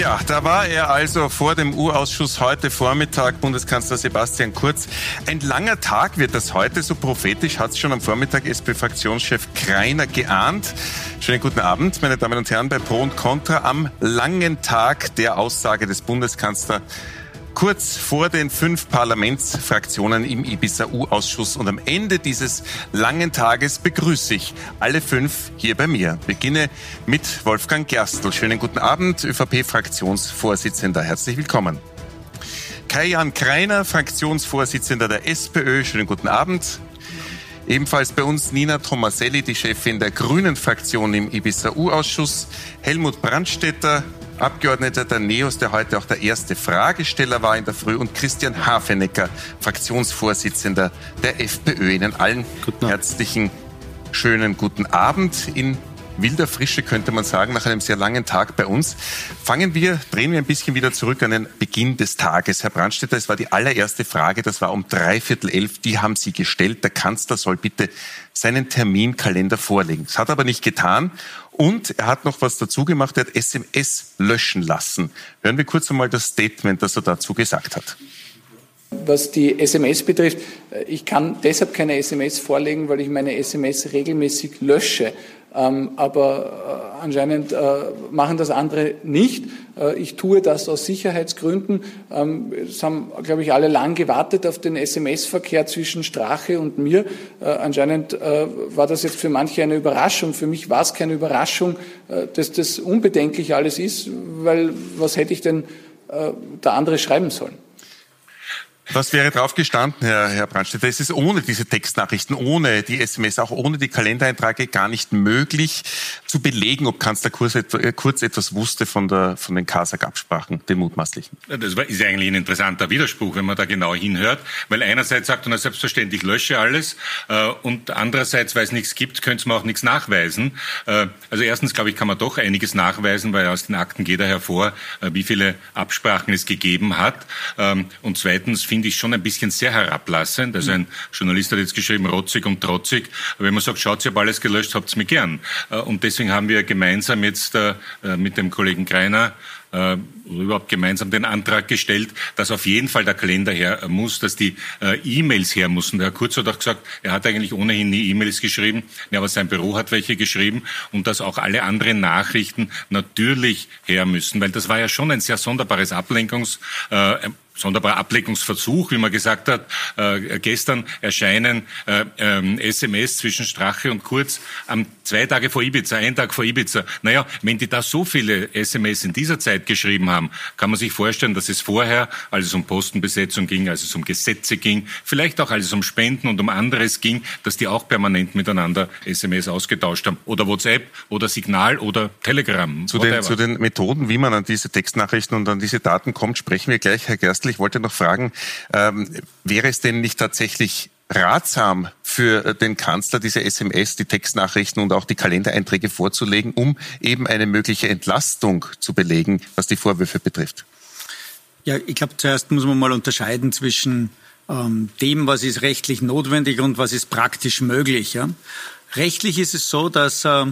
Ja, da war er also vor dem U-Ausschuss heute Vormittag, Bundeskanzler Sebastian Kurz. Ein langer Tag wird das heute, so prophetisch hat es schon am Vormittag SP-Fraktionschef Kreiner geahnt. Schönen guten Abend, meine Damen und Herren, bei Pro und Contra am langen Tag der Aussage des Bundeskanzlers kurz vor den fünf Parlamentsfraktionen im Ibiza-U-Ausschuss. Und am Ende dieses langen Tages begrüße ich alle fünf hier bei mir. Beginne mit Wolfgang Gerstl. Schönen guten Abend, ÖVP-Fraktionsvorsitzender. Herzlich willkommen. Kai-Jan Kreiner, Fraktionsvorsitzender der SPÖ. Schönen guten Abend. Ebenfalls bei uns Nina Tomaselli, die Chefin der Grünen Fraktion im Ibiza-U-Ausschuss. Helmut Brandstetter, Abgeordneter der NEOS, der heute auch der erste Fragesteller war in der Früh, und Christian Hafenecker, Fraktionsvorsitzender der FPÖ. Ihnen allen herzlichen, schönen guten Abend in wilder Frische, könnte man sagen, nach einem sehr langen Tag bei uns. Fangen wir, drehen wir ein bisschen wieder zurück an den Beginn des Tages. Herr Brandstätter, es war die allererste Frage, das war um dreiviertel elf, die haben Sie gestellt. Der Kanzler soll bitte seinen Terminkalender vorlegen. Das hat er aber nicht getan. Und er hat noch was dazu gemacht, er hat SMS löschen lassen. Hören wir kurz einmal das Statement, das er dazu gesagt hat. Was die SMS betrifft, ich kann deshalb keine SMS vorlegen, weil ich meine SMS regelmäßig lösche. Ähm, aber äh, anscheinend äh, machen das andere nicht. Äh, ich tue das aus Sicherheitsgründen. Ähm, es haben, glaube ich, alle lang gewartet auf den SMS-Verkehr zwischen Strache und mir. Anscheinend war das jetzt für manche eine Überraschung. Für mich war es keine Überraschung, dass das unbedenklich alles ist, weil was hätte ich denn da andere schreiben sollen? Was wäre drauf gestanden, Herr, Herr Brandstätter? Es ist ohne diese Textnachrichten, ohne die SMS, auch ohne die Kalendereinträge gar nicht möglich zu belegen, ob Kanzler Kurz, äh, Kurz etwas wusste von, der, von den Kasach-Absprachen, den mutmaßlichen. Das ist eigentlich ein interessanter Widerspruch, wenn man da genau hinhört, weil einerseits sagt er, selbstverständlich lösche alles äh, und andererseits, weil es nichts gibt, könnte man auch nichts nachweisen. Äh, also erstens, glaube ich, kann man doch einiges nachweisen, weil aus den Akten geht er hervor, wie viele Absprachen es gegeben hat. Ähm, und zweitens finde ich schon ein bisschen sehr herablassend. Also ein Journalist hat jetzt geschrieben, rotzig und trotzig. Aber wenn man sagt, schaut, ihr habt alles gelöscht, habt es mir gern. Und deswegen haben wir gemeinsam jetzt äh, mit dem Kollegen Greiner äh, überhaupt gemeinsam den Antrag gestellt, dass auf jeden Fall der Kalender her muss, dass die äh, E-Mails her müssen. Der Herr Kurz hat auch gesagt, er hat eigentlich ohnehin nie E-Mails geschrieben, ja, aber sein Büro hat welche geschrieben und dass auch alle anderen Nachrichten natürlich her müssen, weil das war ja schon ein sehr sonderbares Ablenkungs äh, sonderbarer Ableckungsversuch, wie man gesagt hat. Äh, gestern erscheinen äh, ähm, SMS zwischen Strache und Kurz am zwei Tage vor Ibiza, ein Tag vor Ibiza. Naja, wenn die da so viele SMS in dieser Zeit geschrieben haben, kann man sich vorstellen, dass es vorher, als es um Postenbesetzung ging, als es um Gesetze ging, vielleicht auch als es um Spenden und um anderes ging, dass die auch permanent miteinander SMS ausgetauscht haben. Oder WhatsApp oder Signal oder Telegram. Zu den, zu den Methoden, wie man an diese Textnachrichten und an diese Daten kommt, sprechen wir gleich, Herr Gerstl. Ich wollte noch fragen, ähm, wäre es denn nicht tatsächlich ratsam für den Kanzler, diese SMS, die Textnachrichten und auch die Kalendereinträge vorzulegen, um eben eine mögliche Entlastung zu belegen, was die Vorwürfe betrifft? Ja, ich glaube, zuerst muss man mal unterscheiden zwischen ähm, dem, was ist rechtlich notwendig und was ist praktisch möglich. Ja? Rechtlich ist es so, dass äh, äh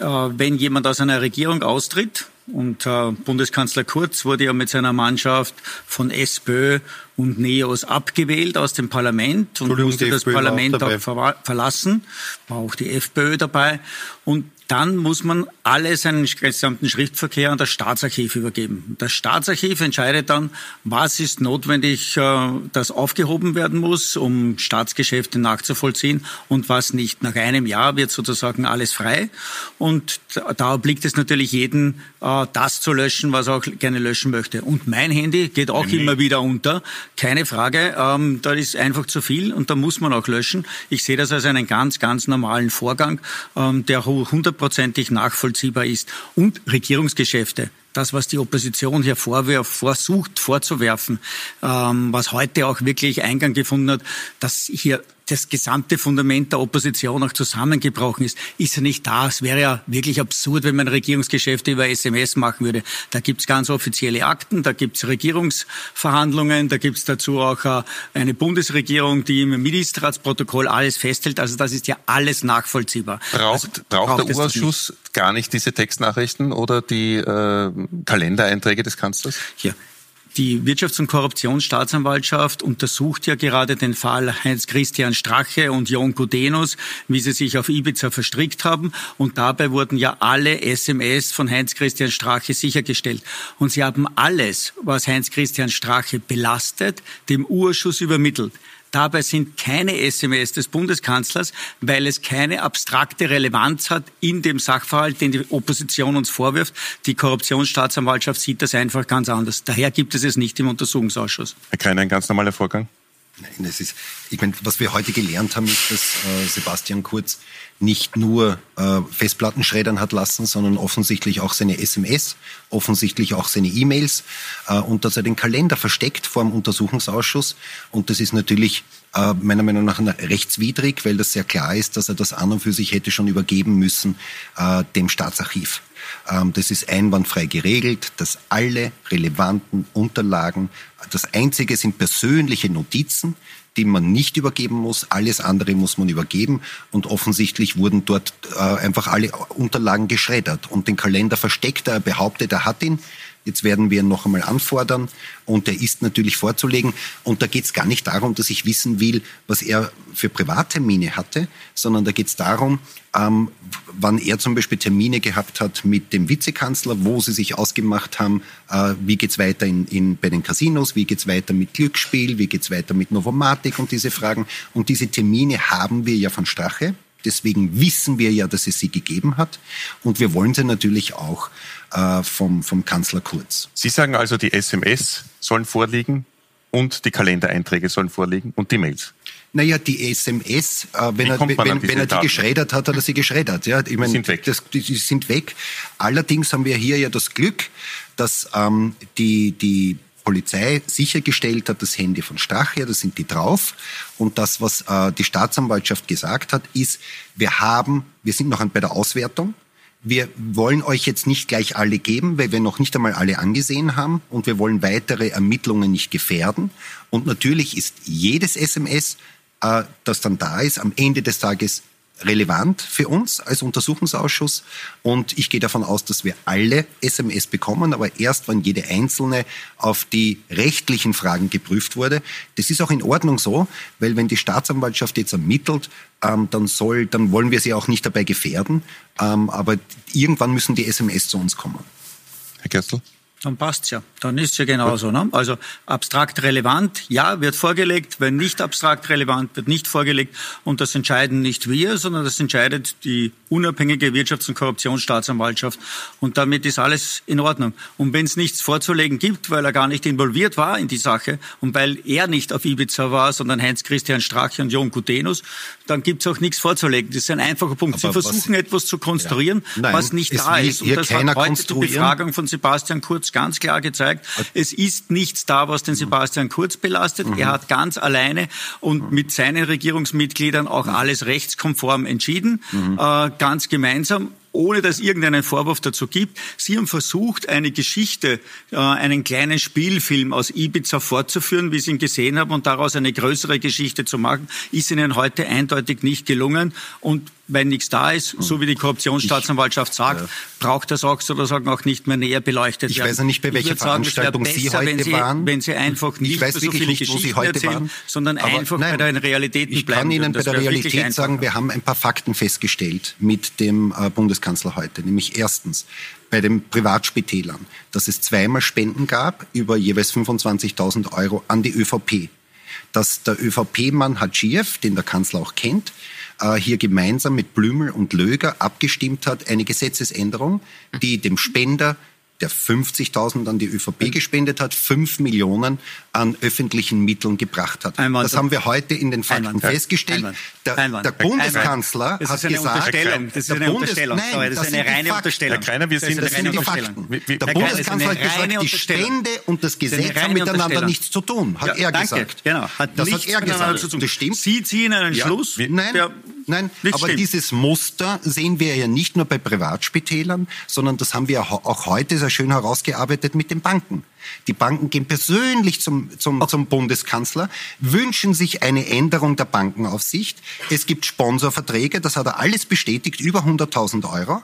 wenn jemand aus einer Regierung austritt, und äh, Bundeskanzler Kurz wurde ja mit seiner Mannschaft von SPÖ und NEOS abgewählt aus dem Parlament und musste das Parlament auch, auch verlassen. War auch die FPÖ dabei. Und dann muss man alle seinen gesamten Schriftverkehr an das Staatsarchiv übergeben. Das Staatsarchiv entscheidet dann, was ist notwendig, äh, das aufgehoben werden muss, um Staatsgeschäfte nachzuvollziehen und was nicht. Nach einem Jahr wird sozusagen alles frei und da obliegt es natürlich jeden, äh, das zu löschen, was er auch gerne löschen möchte. Und mein Handy geht auch mhm. immer wieder unter, keine Frage. Ähm, da ist einfach zu viel und da muss man auch löschen. Ich sehe das als einen ganz, ganz normalen Vorgang, ähm, der 100 hundertprozentig nachvollziehbar ist. Und Regierungsgeschäfte das, was die Opposition hier vorwirft, versucht vorzuwerfen, ähm, was heute auch wirklich Eingang gefunden hat, dass hier das gesamte Fundament der Opposition auch zusammengebrochen ist, ist ja nicht da. Es wäre ja wirklich absurd, wenn man Regierungsgeschäfte über SMS machen würde. Da gibt's ganz offizielle Akten, da gibt's Regierungsverhandlungen, da gibt's dazu auch äh, eine Bundesregierung, die im Ministerratsprotokoll alles festhält. Also das ist ja alles nachvollziehbar. Braucht, also, braucht, braucht der U-Ausschuss gar nicht diese Textnachrichten oder die äh, Kalendereinträge des Kanzlers? Ja, die Wirtschafts- und Korruptionsstaatsanwaltschaft untersucht ja gerade den Fall Heinz-Christian Strache und Jon Gudenus, wie sie sich auf Ibiza verstrickt haben. Und dabei wurden ja alle SMS von Heinz-Christian Strache sichergestellt. Und sie haben alles, was Heinz-Christian Strache belastet, dem Urschuss übermittelt. Dabei sind keine SMS des Bundeskanzlers, weil es keine abstrakte Relevanz hat in dem Sachverhalt, den die Opposition uns vorwirft. Die Korruptionsstaatsanwaltschaft sieht das einfach ganz anders. Daher gibt es es nicht im Untersuchungsausschuss. Herr Kreiner, ein ganz normaler Vorgang? Nein, es ist, ich meine, was wir heute gelernt haben, ist, dass äh, Sebastian Kurz nicht nur äh, Festplatten schreddern hat lassen, sondern offensichtlich auch seine SMS, offensichtlich auch seine E-Mails äh, und dass er den Kalender versteckt vor dem Untersuchungsausschuss. Und das ist natürlich äh, meiner Meinung nach rechtswidrig, weil das sehr klar ist, dass er das an und für sich hätte schon übergeben müssen äh, dem Staatsarchiv. Ähm, das ist einwandfrei geregelt, dass alle relevanten Unterlagen, das Einzige sind persönliche Notizen, die man nicht übergeben muss. Alles andere muss man übergeben. Und offensichtlich wurden dort äh, einfach alle Unterlagen geschreddert und den Kalender versteckt. Er behauptet, er hat ihn. Jetzt werden wir ihn noch einmal anfordern und der ist natürlich vorzulegen. Und da geht es gar nicht darum, dass ich wissen will, was er für Privattermine hatte, sondern da geht es darum, ähm, wann er zum Beispiel Termine gehabt hat mit dem Vizekanzler, wo sie sich ausgemacht haben, äh, wie geht's weiter in, in, bei den Casinos, wie geht's weiter mit Glücksspiel, wie geht's weiter mit Novomatic und diese Fragen. Und diese Termine haben wir ja von Strache. Deswegen wissen wir ja, dass es sie gegeben hat. Und wir wollen sie natürlich auch äh, vom, vom Kanzler Kurz. Sie sagen also, die SMS sollen vorliegen und die Kalendereinträge sollen vorliegen und die Mails. Naja, die SMS, äh, wenn, er, wenn, wenn er die geschreddert hat, hat er sie geschreddert. Ja, ich meine, die sind weg. Das, die, die sind weg. Allerdings haben wir hier ja das Glück, dass ähm, die, die Polizei sichergestellt hat, das Handy von Strache, da sind die drauf. Und das, was äh, die Staatsanwaltschaft gesagt hat, ist, wir haben, wir sind noch bei der Auswertung. Wir wollen euch jetzt nicht gleich alle geben, weil wir noch nicht einmal alle angesehen haben und wir wollen weitere Ermittlungen nicht gefährden. Und natürlich ist jedes SMS, äh, das dann da ist, am Ende des Tages relevant für uns als Untersuchungsausschuss und ich gehe davon aus, dass wir alle SMS bekommen, aber erst, wenn jede einzelne auf die rechtlichen Fragen geprüft wurde. Das ist auch in Ordnung so, weil wenn die Staatsanwaltschaft jetzt ermittelt, ähm, dann soll, dann wollen wir sie auch nicht dabei gefährden, ähm, aber irgendwann müssen die SMS zu uns kommen. Herr Gerstl? Dann passt's ja. Dann ist es ja genauso. Ne? Also abstrakt relevant, ja, wird vorgelegt. Wenn nicht abstrakt relevant, wird nicht vorgelegt. Und das entscheiden nicht wir, sondern das entscheidet die unabhängige Wirtschafts- und Korruptionsstaatsanwaltschaft. Und damit ist alles in Ordnung. Und wenn es nichts vorzulegen gibt, weil er gar nicht involviert war in die Sache und weil er nicht auf Ibiza war, sondern Heinz-Christian Strache und Jon Gutenus, dann gibt es auch nichts vorzulegen. Das ist ein einfacher Punkt. Aber Sie versuchen was, etwas zu konstruieren, ja. Nein, was nicht da ist. Und das hat heute die Befragung von Sebastian Kurz ganz klar gezeigt. Es ist nichts da, was den Sebastian Kurz belastet. Mhm. Er hat ganz alleine und mit seinen Regierungsmitgliedern auch alles rechtskonform entschieden, mhm. äh, ganz gemeinsam ohne dass irgendeinen Vorwurf dazu gibt. Sie haben versucht, eine Geschichte, äh, einen kleinen Spielfilm aus Ibiza fortzuführen, wie Sie ihn gesehen haben, und daraus eine größere Geschichte zu machen, ist Ihnen heute eindeutig nicht gelungen. Und wenn nichts da ist, so wie die Korruptionsstaatsanwaltschaft sagt, ja. braucht das auch sozusagen auch nicht mehr näher beleuchtet werden. Ich weiß ja nicht, bei welcher Veranstaltung sagen, Sie heute wenn Sie, waren. Wenn Sie einfach nicht ich so viele nicht, Geschichten erzählen, waren. sondern Aber einfach nein, bei den Realitäten ich bleiben. Ich kann Ihnen bei der Realität sagen, wir haben ein paar Fakten festgestellt mit dem äh, Bundeskanzler heute. Nämlich erstens, bei den Privatspitälern, dass es zweimal Spenden gab über jeweils 25.000 Euro an die ÖVP. Dass der ÖVP-Mann Hadschiev, den der Kanzler auch kennt, hier gemeinsam mit Blümel und Löger abgestimmt hat, eine Gesetzesänderung, die dem Spender der 50.000 an die ÖVP gespendet hat, 5 Millionen an öffentlichen Mitteln gebracht hat. Einwand. Das haben wir heute in den Fakten Einwand. festgestellt. Einwand. Der, der Bundeskanzler hat gesagt, Unterstellung. Das ist eine Bundes Unterstellung. Nein, Sorry, das, das ist eine reine Unterstellung. Herr Kreiner, wir sind, das, sind die Fakten. Der Bundeskanzler hat gesagt, die Spende und das Gesetz haben miteinander nichts zu tun, hat ja, er danke. gesagt. Genau. Hat das hat er gesagt. Zu tun. Das stimmt. Sie ziehen einen ja. Schluss. Nein, nein. aber stimmt. dieses Muster sehen wir ja nicht nur bei Privatspitälern, sondern das haben wir auch heute sehr schön herausgearbeitet mit den Banken. Die Banken gehen persönlich zum, zum, zum Bundeskanzler, wünschen sich eine Änderung der Bankenaufsicht. Es gibt Sponsorverträge, das hat er alles bestätigt, über 100.000 Euro.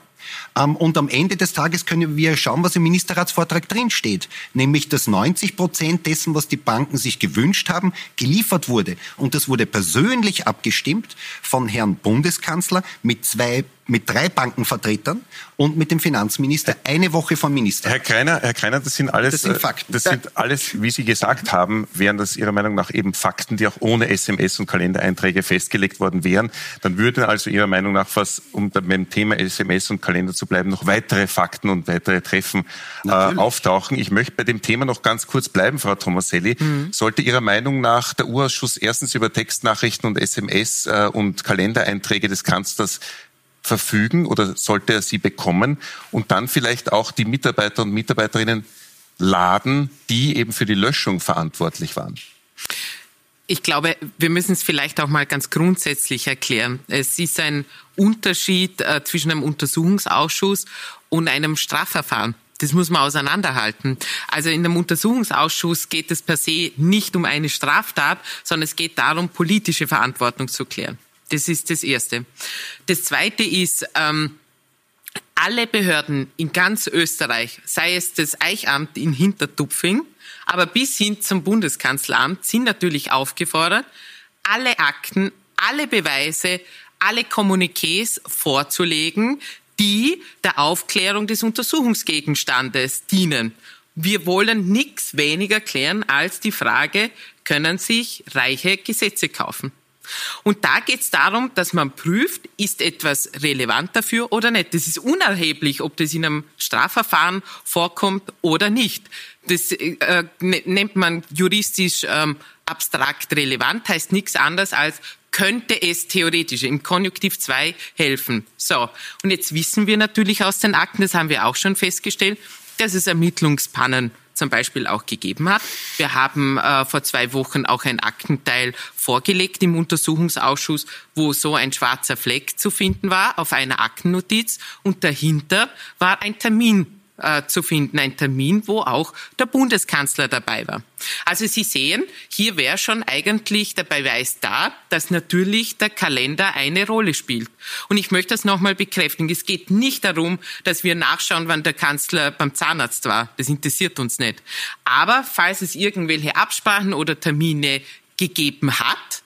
Ähm, und am Ende des Tages können wir schauen, was im Ministerratsvortrag drinsteht. Nämlich, dass 90 Prozent dessen, was die Banken sich gewünscht haben, geliefert wurde. Und das wurde persönlich abgestimmt von Herrn Bundeskanzler mit zwei mit drei Bankenvertretern und mit dem Finanzminister eine Woche vom Minister. Herr Kreiner, Herr Kreiner, das sind alles, das sind Fakten. Das sind alles, wie Sie gesagt haben, wären das Ihrer Meinung nach eben Fakten, die auch ohne SMS und Kalendereinträge festgelegt worden wären. Dann würden also Ihrer Meinung nach, was, um beim Thema SMS und Kalender zu bleiben, noch weitere Fakten und weitere Treffen äh, auftauchen. Ich möchte bei dem Thema noch ganz kurz bleiben, Frau Tomaselli. Mhm. Sollte Ihrer Meinung nach der Urausschuss erstens über Textnachrichten und SMS äh, und Kalendereinträge des Kanzlers verfügen oder sollte er sie bekommen und dann vielleicht auch die Mitarbeiter und Mitarbeiterinnen laden, die eben für die Löschung verantwortlich waren? Ich glaube, wir müssen es vielleicht auch mal ganz grundsätzlich erklären. Es ist ein Unterschied äh, zwischen einem Untersuchungsausschuss und einem Strafverfahren. Das muss man auseinanderhalten. Also in einem Untersuchungsausschuss geht es per se nicht um eine Straftat, sondern es geht darum, politische Verantwortung zu klären. Das ist das Erste. Das Zweite ist, ähm, alle Behörden in ganz Österreich, sei es das Eichamt in Hintertupfing, aber bis hin zum Bundeskanzleramt, sind natürlich aufgefordert, alle Akten, alle Beweise, alle Kommuniqués vorzulegen, die der Aufklärung des Untersuchungsgegenstandes dienen. Wir wollen nichts weniger klären als die Frage, können sich Reiche Gesetze kaufen? Und da geht es darum, dass man prüft, ist etwas relevant dafür oder nicht. Das ist unerheblich, ob das in einem Strafverfahren vorkommt oder nicht. Das äh, ne, nennt man juristisch ähm, abstrakt relevant, heißt nichts anderes als könnte es theoretisch im Konjunktiv 2 helfen. So, und jetzt wissen wir natürlich aus den Akten, das haben wir auch schon festgestellt, dass es Ermittlungspannen zum Beispiel auch gegeben hat. Wir haben äh, vor zwei Wochen auch ein Aktenteil vorgelegt im Untersuchungsausschuss, wo so ein schwarzer Fleck zu finden war auf einer Aktennotiz und dahinter war ein Termin äh, zu finden, ein Termin, wo auch der Bundeskanzler dabei war. Also Sie sehen, hier wäre schon eigentlich der Beweis da, dass natürlich der Kalender eine Rolle spielt. Und ich möchte das nochmal bekräftigen. Es geht nicht darum, dass wir nachschauen, wann der Kanzler beim Zahnarzt war. Das interessiert uns nicht. Aber falls es irgendwelche Absprachen oder Termine gegeben hat,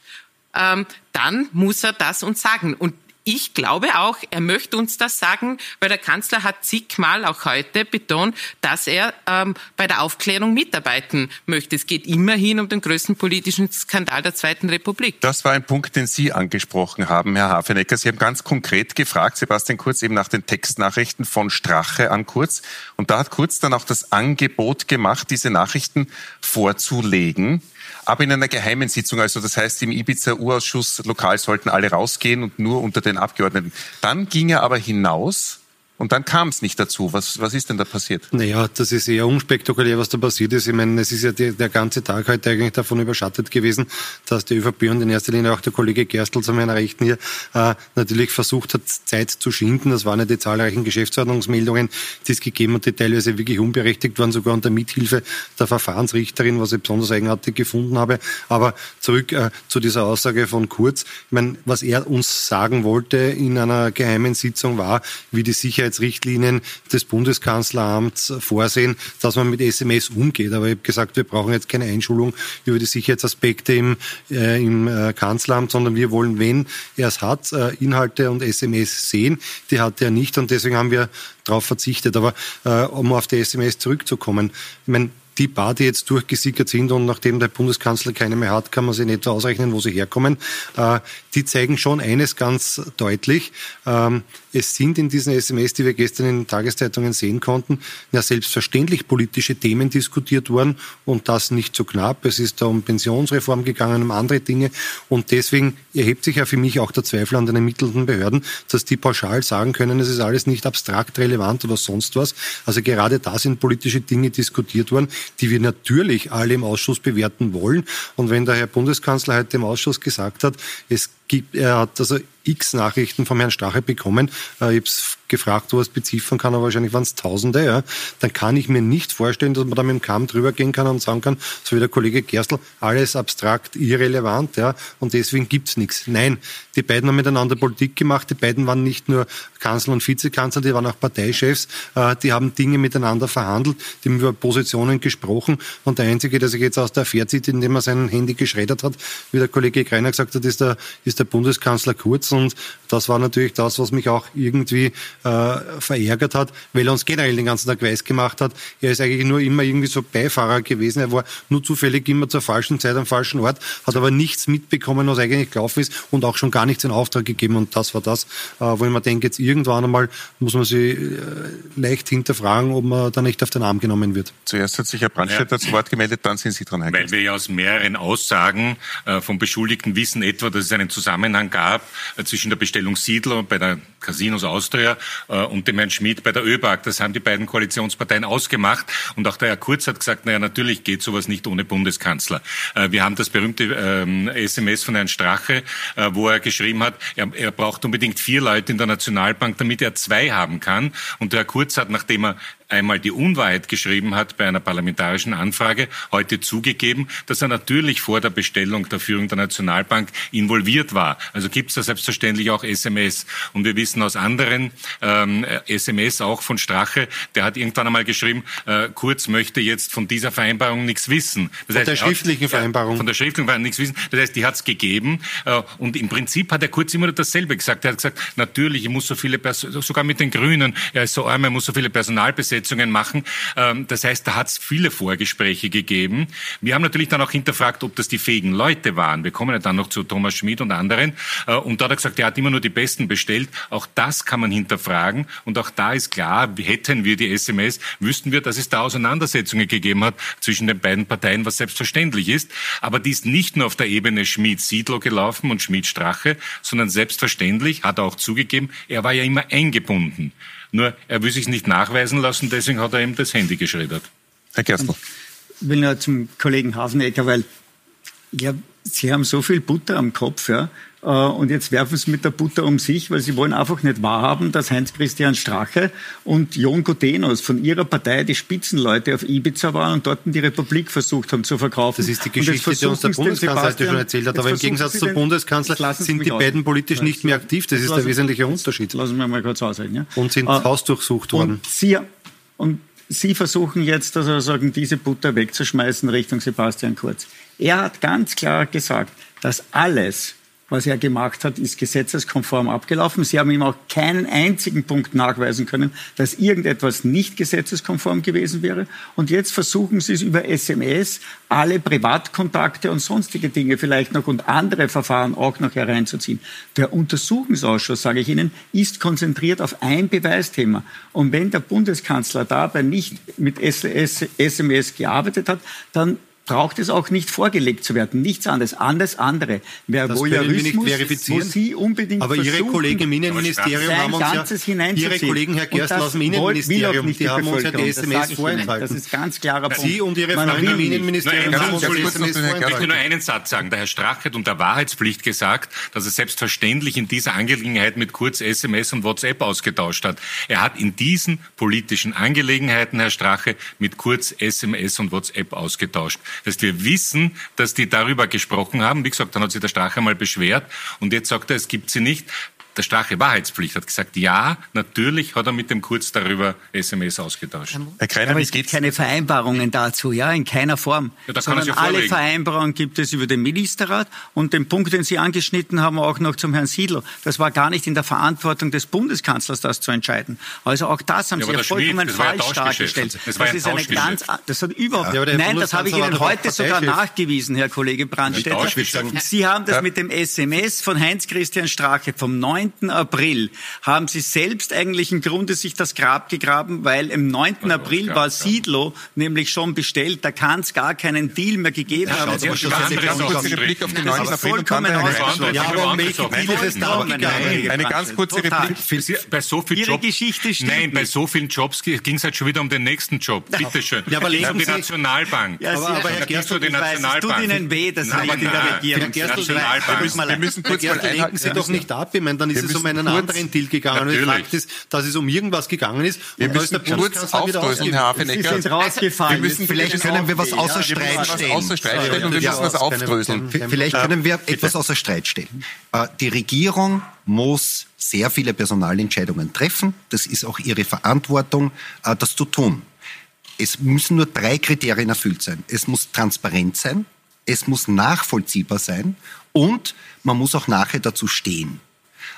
ähm, dann muss er das uns sagen. Und ich glaube auch, er möchte uns das sagen, weil der Kanzler hat zigmal auch heute betont, dass er ähm, bei der Aufklärung mitarbeiten möchte. Es geht immerhin um den größten politischen Skandal der Zweiten Republik. Das war ein Punkt, den Sie angesprochen haben, Herr Hafenecker. Sie haben ganz konkret gefragt, Sebastian Kurz, eben nach den Textnachrichten von Strache an Kurz. Und da hat Kurz dann auch das Angebot gemacht, diese Nachrichten vorzulegen aber in einer geheimen Sitzung. Also das heißt, im Ibiza-Urausschuss lokal sollten alle rausgehen und nur unter den Abgeordneten. Dann ging er aber hinaus und dann kam es nicht dazu. Was, was ist denn da passiert? Naja, das ist eher unspektakulär, was da passiert ist. Ich meine, es ist ja die, der ganze Tag heute eigentlich davon überschattet gewesen, dass die ÖVP und in erster Linie auch der Kollege Gerstl zu meiner Rechten hier äh, natürlich versucht hat, Zeit zu schinden. Das waren ja die zahlreichen Geschäftsordnungsmeldungen, die es gegeben hat, die teilweise wirklich unberechtigt waren, sogar unter Mithilfe der Verfahrensrichterin, was ich besonders eigenartig gefunden habe. Aber zurück äh, zu dieser Aussage von Kurz. Ich meine, was er uns sagen wollte in einer geheimen Sitzung war, wie die Sicherheit Sicherheitsrichtlinien des Bundeskanzleramts vorsehen, dass man mit SMS umgeht. Aber ich habe gesagt, wir brauchen jetzt keine Einschulung über die Sicherheitsaspekte im, äh, im äh, Kanzleramt, sondern wir wollen, wenn er es hat, äh, Inhalte und SMS sehen. Die hat er nicht und deswegen haben wir darauf verzichtet. Aber äh, um auf die SMS zurückzukommen, ich meine, die paar, die jetzt durchgesickert sind und nachdem der Bundeskanzler keine mehr hat, kann man sich nicht ausrechnen, wo sie herkommen. Äh, die zeigen schon eines ganz deutlich. Ähm, es sind in diesen SMS, die wir gestern in den Tageszeitungen sehen konnten, ja selbstverständlich politische Themen diskutiert worden und das nicht so knapp. Es ist da um Pensionsreform gegangen, um andere Dinge und deswegen erhebt sich ja für mich auch der Zweifel an den ermittelnden Behörden, dass die pauschal sagen können, es ist alles nicht abstrakt relevant oder sonst was. Also gerade da sind politische Dinge diskutiert worden, die wir natürlich alle im Ausschuss bewerten wollen. Und wenn der Herr Bundeskanzler heute im Ausschuss gesagt hat, es gibt, er hat also x Nachrichten vom Herrn Strache bekommen. Äh, ich habe gefragt, wo er es beziffern kann, aber wahrscheinlich waren es Tausende. Ja. Dann kann ich mir nicht vorstellen, dass man da mit dem Kamm drüber gehen kann und sagen kann, so wie der Kollege Gerstl, alles abstrakt, irrelevant, ja, und deswegen gibt's nichts. Nein, die beiden haben miteinander Politik gemacht. Die beiden waren nicht nur Kanzler und Vizekanzler, die waren auch Parteichefs. Äh, die haben Dinge miteinander verhandelt, die haben über Positionen gesprochen. Und der Einzige, der sich jetzt aus der Affäre zieht, indem er sein Handy geschreddert hat, wie der Kollege Greiner gesagt hat, ist der, ist der Bundeskanzler Kurz. Und das war natürlich das, was mich auch irgendwie äh, verärgert hat, weil er uns generell den ganzen Tag weiß gemacht hat. Er ist eigentlich nur immer irgendwie so Beifahrer gewesen. Er war nur zufällig immer zur falschen Zeit am falschen Ort, hat aber nichts mitbekommen, was eigentlich gelaufen ist und auch schon gar nichts in Auftrag gegeben. Und das war das, äh, wo ich mir denke, jetzt irgendwann einmal muss man sich äh, leicht hinterfragen, ob man da nicht auf den Arm genommen wird. Zuerst hat sich Herr Brandstätter ja. zu Wort gemeldet, dann sind Sie dran. Herr Weil wir ja aus mehreren Aussagen äh, vom Beschuldigten wissen etwa, dass es einen Zusammenhang gab äh, zwischen der Bestellung Siedler bei der Casinos Austria äh, und dem Herrn Schmidt bei der ÖBAG. Das haben die beiden Koalitionsparteien ausgemacht. Und auch der Herr Kurz hat gesagt, naja, natürlich geht sowas nicht ohne Bundeskanzler. Äh, wir haben das berühmte ähm, SMS von Herrn Strache, wo er geschrieben hat, er, er braucht unbedingt vier Leute in der Nationalbank, damit er zwei haben kann. Und der Herr Kurz hat, nachdem er einmal die Unwahrheit geschrieben hat bei einer parlamentarischen Anfrage, heute zugegeben, dass er natürlich vor der Bestellung der Führung der Nationalbank involviert war. Also gibt es da selbstverständlich auch SMS. Und wir wissen aus anderen ähm, SMS auch von Strache, der hat irgendwann einmal geschrieben, äh, Kurz möchte jetzt von dieser Vereinbarung nichts wissen. Das von heißt, der schriftlichen Vereinbarung. Ja, von der schriftlichen Vereinbarung nichts wissen. Das heißt, die hat es gegeben. Äh, und im Prinzip hat der Kurz immer dasselbe gesagt. Er hat gesagt, natürlich, ich muss so viele, Pers sogar mit den Grünen, er ist so arm, er muss so viele Personalbesetzungen Besetzungen machen. Ähm, das heißt, da hat es viele Vorgespräche gegeben. Wir haben natürlich dann auch hinterfragt, ob das die fähigen Leute waren. Wir kommen ja dann noch zu Thomas Schmid und anderen. Äh, und da hat er gesagt, er hat immer nur die Besten bestellt. Auch das kann man hinterfragen. Und auch da ist klar, hätten wir die SMS, wüssten wir, dass es da Auseinandersetzungen gegeben hat zwischen den beiden Parteien, was selbstverständlich ist. Aber die ist nicht nur auf der Ebene Schmid-Siedlow gelaufen und Schmid-Strache, sondern selbstverständlich, hat er auch zugegeben, er war ja immer eingebunden. Nur er will sich nicht nachweisen lassen, deswegen hat er ihm das Handy geschreddert. Herr Gerstl. Ich will nur zum Kollegen Hafenecker, weil ja, Sie haben so viel Butter am Kopf, ja. Äh, und jetzt werfen sie mit der Butter um sich, weil sie wollen einfach nicht wahrhaben, dass Heinz-Christian Strache und Jon Gutenos von ihrer Partei die Spitzenleute auf Ibiza waren und dort die Republik versucht haben zu verkaufen. Das ist die Geschichte, die uns der Bundeskanzler heute schon erzählt hat. Aber im Gegensatz zum Bundeskanzler sind die beiden politisch nicht mehr aktiv. Das ist der wesentliche Unterschied. Lassen wir mal kurz ausreden. Ja? Und sind äh, hausdurchsucht worden. Und Sie, und Sie versuchen jetzt, also sagen, diese Butter wegzuschmeißen Richtung Sebastian Kurz. Er hat ganz klar gesagt, dass alles, was er gemacht hat, ist gesetzeskonform abgelaufen. Sie haben ihm auch keinen einzigen Punkt nachweisen können, dass irgendetwas nicht gesetzeskonform gewesen wäre. Und jetzt versuchen Sie es über SMS, alle Privatkontakte und sonstige Dinge vielleicht noch und andere Verfahren auch noch hereinzuziehen. Der Untersuchungsausschuss, sage ich Ihnen, ist konzentriert auf ein Beweisthema. Und wenn der Bundeskanzler dabei nicht mit SMS gearbeitet hat, dann braucht es auch nicht vorgelegt zu werden. Nichts anderes. Alles andere wäre Voyeurismus, wir nicht verifizieren. wo Sie unbedingt Aber Ihre Kollegen im Innenministerium haben uns ja, Ihre Kollegen, Herr Gerstl aus dem Innenministerium, die haben uns ja die SMS vorenthalten. Das ist ganz klarer Punkt. Sie und Ihre Freunde im Innenministerium haben uns die SMS vorenthalten. Ich möchte nur einen Satz sagen. Der Herr Strache hat unter Wahrheitspflicht gesagt, dass er selbstverständlich in dieser Angelegenheit mit Kurz SMS und WhatsApp ausgetauscht hat. Er hat in diesen politischen Angelegenheiten, Herr Strache, mit Kurz SMS und WhatsApp ausgetauscht. Heißt, wir wissen, dass die darüber gesprochen haben. Wie gesagt, dann hat sich der Strache mal beschwert und jetzt sagt er, es gibt sie nicht der Strache Wahrheitspflicht hat gesagt, ja, natürlich hat er mit dem Kurz darüber SMS ausgetauscht. Herr Kreiner, Aber es gibt keine Vereinbarungen dazu, ja, in keiner Form. Ja, Sondern ja alle Vereinbarungen gibt es über den Ministerrat und den Punkt, den Sie angeschnitten haben, auch noch zum Herrn Siedler. Das war gar nicht in der Verantwortung des Bundeskanzlers, das zu entscheiden. Also auch das haben ja, Sie ja vollkommen falsch dargestellt. Das, das ist eine ganz, das hat überhaupt, ja, nein, das habe ich Ihnen heute sogar nachgewiesen, Herr Kollege Brandstätter. Sie haben das mit dem SMS von Heinz-Christian Strache vom 9 9. April haben Sie selbst eigentlich im Grunde sich das Grab gegraben, weil im 9. April war Siedlow nämlich schon bestellt. Da kann es gar keinen Deal mehr gegeben haben. Also, Das ganz ist kurze Replik auf den 9. April und dann. Ja, aber um welche Deal ist da gegangen? Eine ganz kurze. Replik. Bei so vielen Ihre Jobs, Geschichte stimmt Nein, bei nicht. so vielen Jobs ging es halt schon wieder um den nächsten Job. Bitte schön. Ja, aber lesen die Sie- Nationalbank. Ja, Aber- Sie- aber Herr die ich weiß, es tut. Ihnen weh, das Nein, liegt in der. Regierung. Gerstl. Wir müssen kurz mal Gerstl, einhalten. Sie doch nicht ab. Ich meine, dann ist Wir es um müssen einen kurz- anderen Deal gegangen. Und Natürlich. Fakt ist, dass es um irgendwas gegangen ist. Wir und da ist müssen der kurz aufdröseln, Herr. Sie Hafenecker. sind rausgefallen. wir müssen Vielleicht können wir was außer. Streit was stellen. außer Streit stellen und wir müssen keine- aufdröseln. Vielleicht können wir etwas außer Streit stellen. Äh, Die Regierung muss sehr viele Personalentscheidungen treffen. Das ist auch ihre Verantwortung, äh, das zu tun. Es müssen nur drei Kriterien erfüllt sein. Es muss transparent sein, es muss nachvollziehbar sein und man muss auch nachher dazu stehen.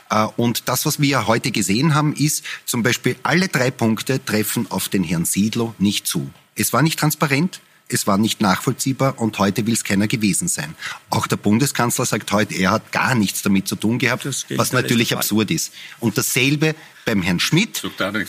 Äh, Und das, was wir heute gesehen haben, ist zum Beispiel, alle drei Punkte treffen auf den Herrn Siedlow nicht zu. Es war nicht transparent, es war nicht nachvollziehbar und heute will es keiner gewesen sein. Auch der Bundeskanzler sagt heute, er hat gar nichts damit zu tun gehabt, was natürlich absurd ist. Und dasselbe beim Herrn Schmidt,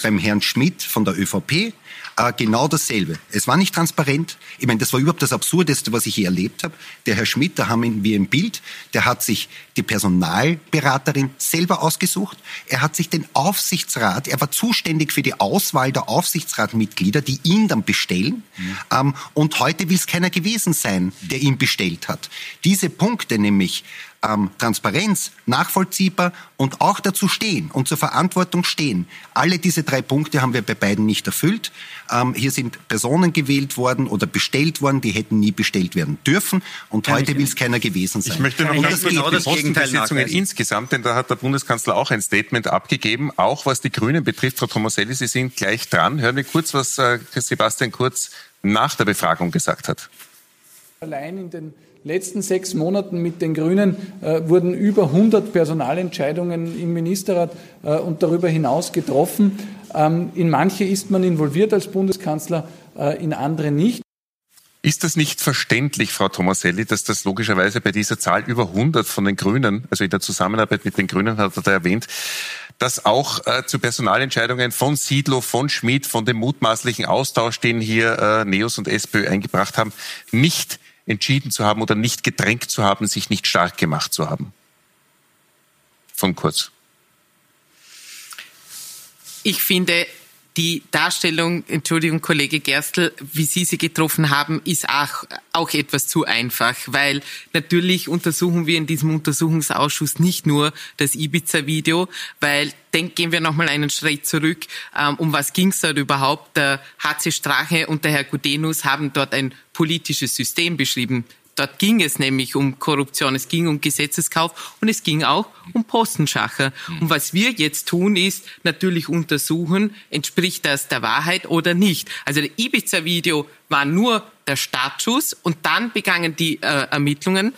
beim Herrn Schmidt von der ÖVP, äh, genau dasselbe. Es war nicht transparent. Ich meine, das war überhaupt das Absurdeste, was ich je erlebt habe. Der Herr Schmidt, da haben wir im Bild, der hat sich die Personalberaterin selber ausgesucht. Er hat sich den Aufsichtsrat, er war zuständig für die Auswahl der Aufsichtsratmitglieder, die ihn dann bestellen. Ähm, und heute will es keiner gewesen sein, der ihn bestellt hat. Diese Punkte nämlich ähm, Transparenz, nachvollziehbar und auch dazu stehen und zur Verantwortung stehen. Alle diese drei Punkte haben wir bei beiden nicht erfüllt. Ähm, hier sind Personen gewählt worden oder bestellt worden, die hätten nie bestellt werden dürfen. Und heute will es keiner gewesen sein. Ich möchte noch Ich ganz genau das Gegenteil nachweisen. insgesamt, denn da hat der Bundeskanzler auch ein Statement abgegeben, auch was die Grünen betrifft. Frau Tomaselli, Sie sind gleich dran. Hören wir kurz, was äh, Sebastian Kurz nach der Befragung gesagt hat. Allein in den letzten sechs Monaten mit den Grünen äh, wurden über 100 Personalentscheidungen im Ministerrat äh, und darüber hinaus getroffen. Ähm, in manche ist man involviert als Bundeskanzler, äh, in andere nicht. Ist das nicht verständlich, Frau Tomaselli, dass das logischerweise bei dieser Zahl über 100 von den Grünen, also in der Zusammenarbeit mit den Grünen hat er da erwähnt, dass auch äh, zu Personalentscheidungen von Siedlow, von Schmidt, von dem mutmaßlichen Austausch, den hier äh, Neos und SPÖ eingebracht haben, nicht entschieden zu haben oder nicht gedrängt zu haben, sich nicht stark gemacht zu haben? Von Kurz. Ich finde, die Darstellung, Entschuldigung, Kollege Gerstl, wie Sie sie getroffen haben, ist auch, auch etwas zu einfach, weil natürlich untersuchen wir in diesem Untersuchungsausschuss nicht nur das Ibiza-Video, weil dann gehen wir nochmal einen Schritt zurück. Ähm, um was ging es dort überhaupt? Der HC Strache und der Herr Gudenus haben dort ein politisches System beschrieben. Dort ging es nämlich um Korruption, es ging um Gesetzeskauf und es ging auch um Postenschacher. Und was wir jetzt tun, ist natürlich untersuchen, entspricht das der Wahrheit oder nicht. Also der Ibiza-Video war nur der Startschuss und dann begangen die äh, Ermittlungen.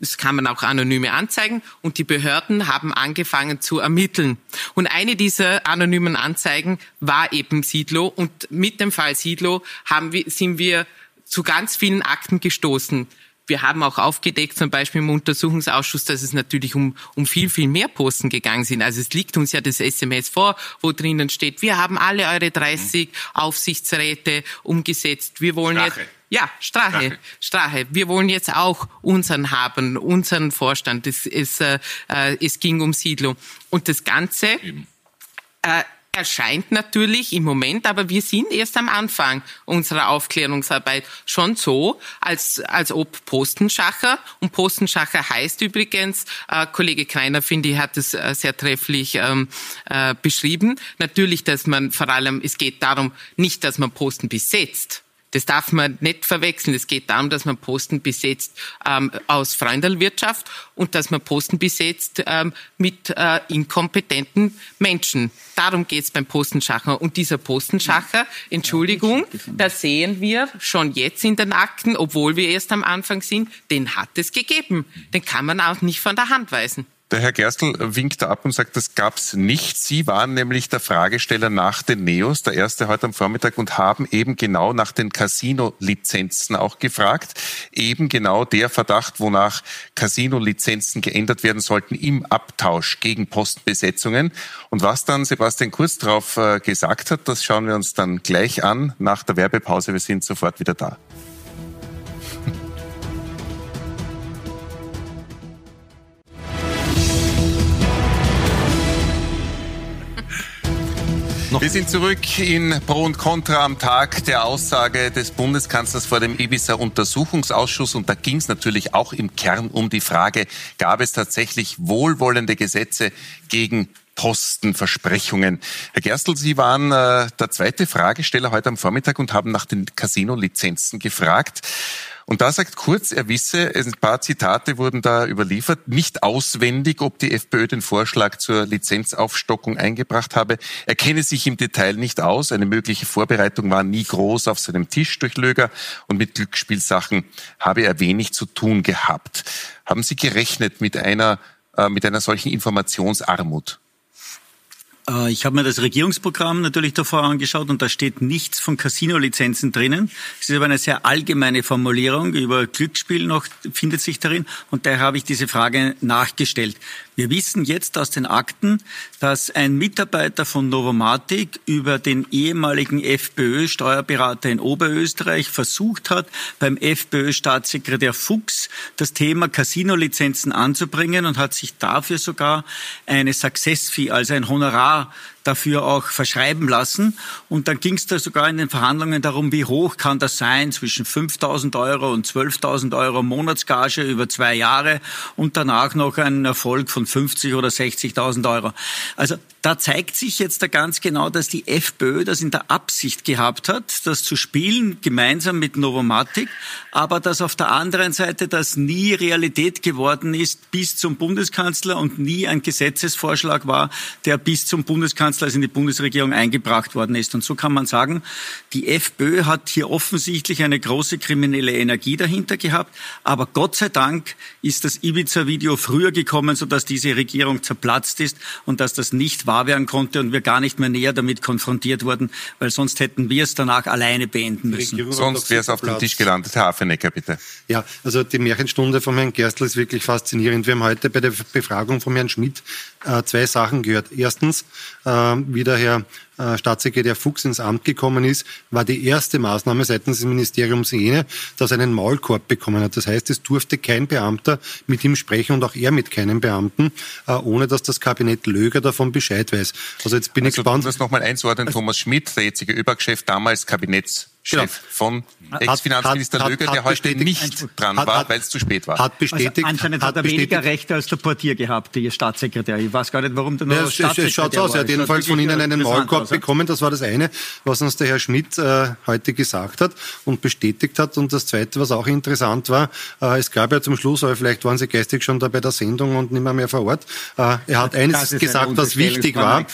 Das kann man auch anonyme anzeigen und die Behörden haben angefangen zu ermitteln. Und eine dieser anonymen Anzeigen war eben Siedlow und mit dem Fall Siedlow haben wir, sind wir zu ganz vielen Akten gestoßen. Wir haben auch aufgedeckt, zum Beispiel im Untersuchungsausschuss, dass es natürlich um, um viel, viel mehr Posten gegangen sind. Also es liegt uns ja das SMS vor, wo drinnen steht, wir haben alle eure 30 Aufsichtsräte umgesetzt. Wir wollen Strache. jetzt ja, Strache, Strache. Wir wollen jetzt auch unseren haben, unseren Vorstand. Es, es, äh, äh, es ging um Siedlung. Und das Ganze äh, erscheint natürlich im Moment, aber wir sind erst am Anfang unserer Aufklärungsarbeit schon so, als, als ob Postenschacher, und Postenschacher heißt übrigens, äh, Kollege Kreiner, finde ich, hat es äh, sehr trefflich ähm, äh, beschrieben, natürlich, dass man vor allem, es geht darum, nicht, dass man Posten besetzt, das darf man nicht verwechseln. Es geht darum, dass man Posten besetzt ähm, aus Freundelwirtschaft und dass man Posten besetzt ähm, mit äh, inkompetenten Menschen. Darum geht's beim Postenschacher. Und dieser Postenschacher, Entschuldigung, da sehen wir schon jetzt in den Akten, obwohl wir erst am Anfang sind, den hat es gegeben. Den kann man auch nicht von der Hand weisen. Der Herr Gerstl winkt ab und sagt, das gab's nicht. Sie waren nämlich der Fragesteller nach den Neos, der erste heute am Vormittag, und haben eben genau nach den Casino-Lizenzen auch gefragt. Eben genau der Verdacht, wonach Casino-Lizenzen geändert werden sollten im Abtausch gegen Postbesetzungen. Und was dann Sebastian Kurz darauf äh, gesagt hat, das schauen wir uns dann gleich an nach der Werbepause. Wir sind sofort wieder da. Wir sind zurück in Pro und Contra am Tag der Aussage des Bundeskanzlers vor dem Ibiza-Untersuchungsausschuss. Und da ging es natürlich auch im Kern um die Frage, gab es tatsächlich wohlwollende Gesetze gegen Postenversprechungen. Herr Gerstl, Sie waren äh, der zweite Fragesteller heute am Vormittag und haben nach den Casino-Lizenzen gefragt. Und da sagt Kurz, er wisse, ein paar Zitate wurden da überliefert, nicht auswendig, ob die FPÖ den Vorschlag zur Lizenzaufstockung eingebracht habe. Er kenne sich im Detail nicht aus. Eine mögliche Vorbereitung war nie groß auf seinem Tisch durch Löger und mit Glücksspielsachen habe er wenig zu tun gehabt. Haben Sie gerechnet mit einer, äh, mit einer solchen Informationsarmut? Äh, ich habe mir das Regierungsprogramm natürlich davor angeschaut und da steht nichts von Casino-Lizenzen drinnen. Es ist aber eine sehr allgemeine Formulierung über Glücksspiel noch findet sich darin und daher habe ich diese Frage nachgestellt. Wir wissen jetzt aus den Akten, dass ein Mitarbeiter von Novomatic über den ehemaligen FPÖ-Steuerberater in Oberösterreich versucht hat, beim FPÖ-Staatssekretär Fuchs das Thema Casino-Lizenzen anzubringen und hat sich dafür sogar eine Success-Fee, also ein Honorar dafür auch verschreiben lassen. Und dann ging es da sogar in den Verhandlungen darum, wie hoch kann das sein, zwischen 5.000 Euro und 12.000 Euro Monatsgage über zwei Jahre und danach noch ein Erfolg von 50 oder 60.000 Euro. Also da zeigt sich jetzt da ganz genau, dass die FPÖ das in der Absicht gehabt hat, das zu spielen, gemeinsam mit Novomatic, aber dass auf der anderen Seite das nie Realität geworden ist bis zum Bundeskanzler und nie ein Gesetzesvorschlag war, der bis zum Bundeskanzler, also in die Bundesregierung eingebracht worden ist. Und so kann man sagen, die FPÖ hat hier offensichtlich eine große kriminelle Energie dahinter gehabt, aber Gott sei Dank ist das Ibiza-Video früher gekommen, sodass diese Regierung zerplatzt ist und dass das nicht wahr werden konnte und wir gar nicht mehr näher damit konfrontiert wurden, weil sonst hätten wir es danach alleine beenden müssen. Sonst wäre es auf dem Tisch gelandet. Herr Hafenecker, bitte. Ja, also die Märchenstunde von Herrn Gerstl ist wirklich faszinierend. Wir haben heute bei der Befragung von Herrn Schmidt äh, zwei Sachen gehört. Erstens, äh, wie der Herr äh, Staatssekretär Fuchs ins Amt gekommen ist, war die erste Maßnahme seitens des Ministeriums jene, dass er einen Maulkorb bekommen hat. Das heißt, es durfte kein Beamter mit ihm sprechen und auch er mit keinem Beamten, äh, ohne dass das Kabinett Löger davon Bescheid weiß. Also jetzt bin also, ich gespannt. Um das nochmal einzuordnen, Thomas Schmidt, der jetzige ÖBAG-Chef, damals Kabinetts Chef genau. von Ex-Finanzminister Löger, der heute nicht dran war, weil es zu spät war. Hat bestätigt. Also anscheinend hat, hat er weniger Rechte als der Portier gehabt, der Staatssekretär. Ich weiß gar nicht, warum der noch ja, Staatssekretär schaut aus. Er hat jedenfalls von Ihnen einen Maulkorb bekommen. Das war das eine, was uns der Herr Schmidt äh, heute gesagt hat und bestätigt hat. Und das zweite, was auch interessant war, äh, es gab ja zum Schluss, aber vielleicht waren Sie geistig schon da bei der Sendung und nicht mehr, mehr vor Ort. Äh, er hat eines gesagt, was wichtig war.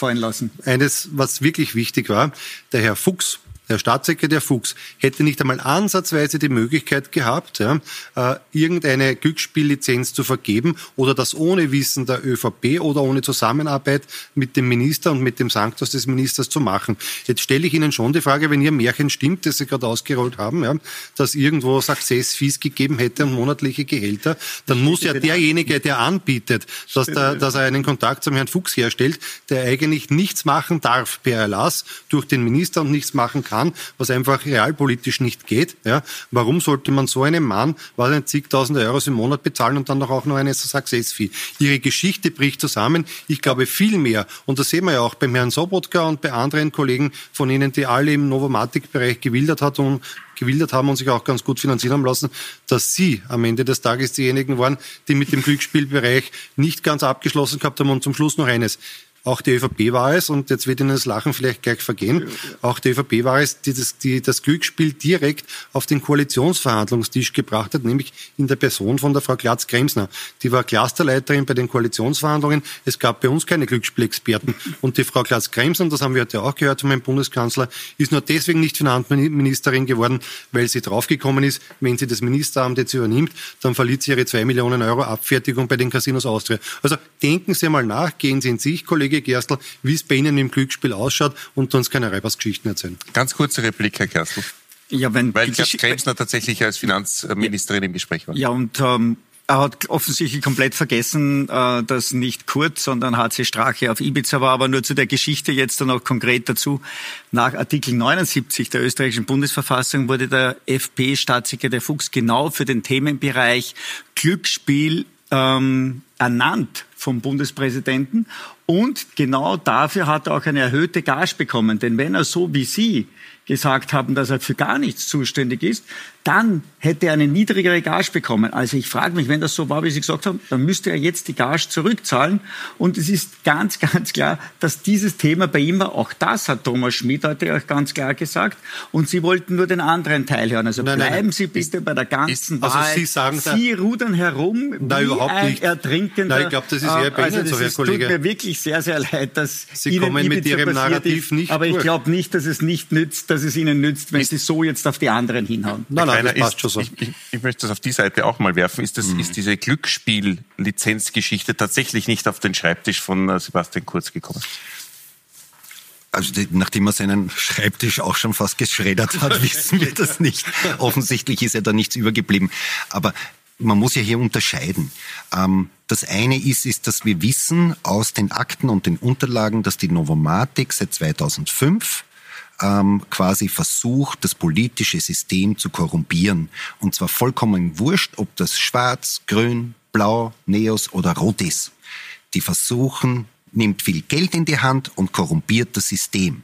Eines, was wirklich wichtig war. Der Herr Fuchs, der Staatssekretär Fuchs hätte nicht einmal ansatzweise die Möglichkeit gehabt, ja, äh, irgendeine Glücksspiellizenz zu vergeben oder das ohne Wissen der ÖVP oder ohne Zusammenarbeit mit dem Minister und mit dem Sanctus des Ministers zu machen. Jetzt stelle ich Ihnen schon die Frage, wenn Ihr Märchen stimmt, das Sie gerade ausgerollt haben, ja, dass irgendwo Success-Fees gegeben hätte und monatliche Gehälter, dann muss ja derjenige, der anbietet, dass, der, dass er einen Kontakt zum Herrn Fuchs herstellt, der eigentlich nichts machen darf per Erlass durch den Minister und nichts machen kann, kann, was einfach realpolitisch nicht geht. Ja. Warum sollte man so einem Mann, was ein zigtausend Euro im Monat bezahlen und dann noch auch noch eine Success-Fee? Ihre Geschichte bricht zusammen. Ich glaube viel mehr. Und das sehen wir ja auch beim Herrn Sobotka und bei anderen Kollegen von Ihnen, die alle im Novomatic-Bereich gewildert hat und gewildert haben und sich auch ganz gut finanzieren haben lassen, dass Sie am Ende des Tages diejenigen waren, die mit dem Glücksspielbereich nicht ganz abgeschlossen gehabt haben. Und zum Schluss noch eines auch die ÖVP war es, und jetzt wird Ihnen das Lachen vielleicht gleich vergehen, auch die ÖVP war es, die das, die das Glücksspiel direkt auf den Koalitionsverhandlungstisch gebracht hat, nämlich in der Person von der Frau Glatz-Kremsner. Die war Clusterleiterin bei den Koalitionsverhandlungen. Es gab bei uns keine Glücksspielexperten. Und die Frau Glatz-Kremsner, das haben wir heute auch gehört von meinem Bundeskanzler, ist nur deswegen nicht Finanzministerin geworden, weil sie draufgekommen ist, wenn sie das Ministeramt jetzt übernimmt, dann verliert sie ihre zwei Millionen Euro Abfertigung bei den Casinos Austria. Also denken Sie mal nach, gehen Sie in sich, Kollege Gerstl, wie es bei Ihnen im Glücksspiel ausschaut und uns keine Reibasgeschichten erzählen. Ganz kurze Replik, Herr Gerstl. Ja, wenn Weil Gerd Kremsner tatsächlich als Finanzministerin im Gespräch war. Ja, und ähm, er hat offensichtlich komplett vergessen, äh, dass nicht Kurz, sondern HC Strache auf Ibiza war. Aber nur zu der Geschichte jetzt dann auch konkret dazu. Nach Artikel 79 der österreichischen Bundesverfassung wurde der FP-Staatssekretär Fuchs genau für den Themenbereich Glücksspiel ähm, ernannt vom Bundespräsidenten. Und genau dafür hat er auch eine erhöhte Gage bekommen. Denn wenn er so wie Sie gesagt haben, dass er für gar nichts zuständig ist, dann hätte er eine niedrigere Gage bekommen. Also ich frage mich, wenn das so war, wie Sie gesagt haben, dann müsste er jetzt die Gage zurückzahlen. Und es ist ganz, ganz klar, dass dieses Thema bei ihm war. Auch das hat Thomas Schmidt heute auch ganz klar gesagt. Und Sie wollten nur den anderen Teil hören. Also nein, bleiben nein, Sie bitte ist, bei der ganzen ist, also Wahrheit. Sie, sagen, Sie rudern herum nein, wie überhaupt ein nicht. Ertrinkender. Nein, ich glaube, das ist eher bei also Ihnen so, Herr ist, Kollege. tut mir wirklich sehr, sehr leid, dass Sie Ihnen kommen mit Ihrem Narrativ ist, nicht Aber ich glaube nicht, dass es nicht nützt, dass es Ihnen nützt, wenn Sie so jetzt auf die anderen hinhauen. Nein, nein, das passt ist, schon so. Ich, ich, ich möchte das auf die Seite auch mal werfen. Ist, das, Mhm. ist diese Glücksspiel-Lizenzgeschichte tatsächlich nicht auf den Schreibtisch von äh, Sebastian Kurz gekommen? Also die, nachdem er seinen Schreibtisch auch schon fast geschreddert hat, wissen wir das nicht. Offensichtlich ist ja da nichts übergeblieben. Aber man muss ja hier unterscheiden. Ähm, das eine ist, ist, dass wir wissen aus den Akten und den Unterlagen, dass die Novomatic seit 2005 ähm, quasi versucht, das politische System zu korrumpieren. Und zwar vollkommen wurscht, ob das schwarz, grün, blau, neos oder rot ist. Die versuchen, nimmt viel Geld in die Hand und korrumpiert das System.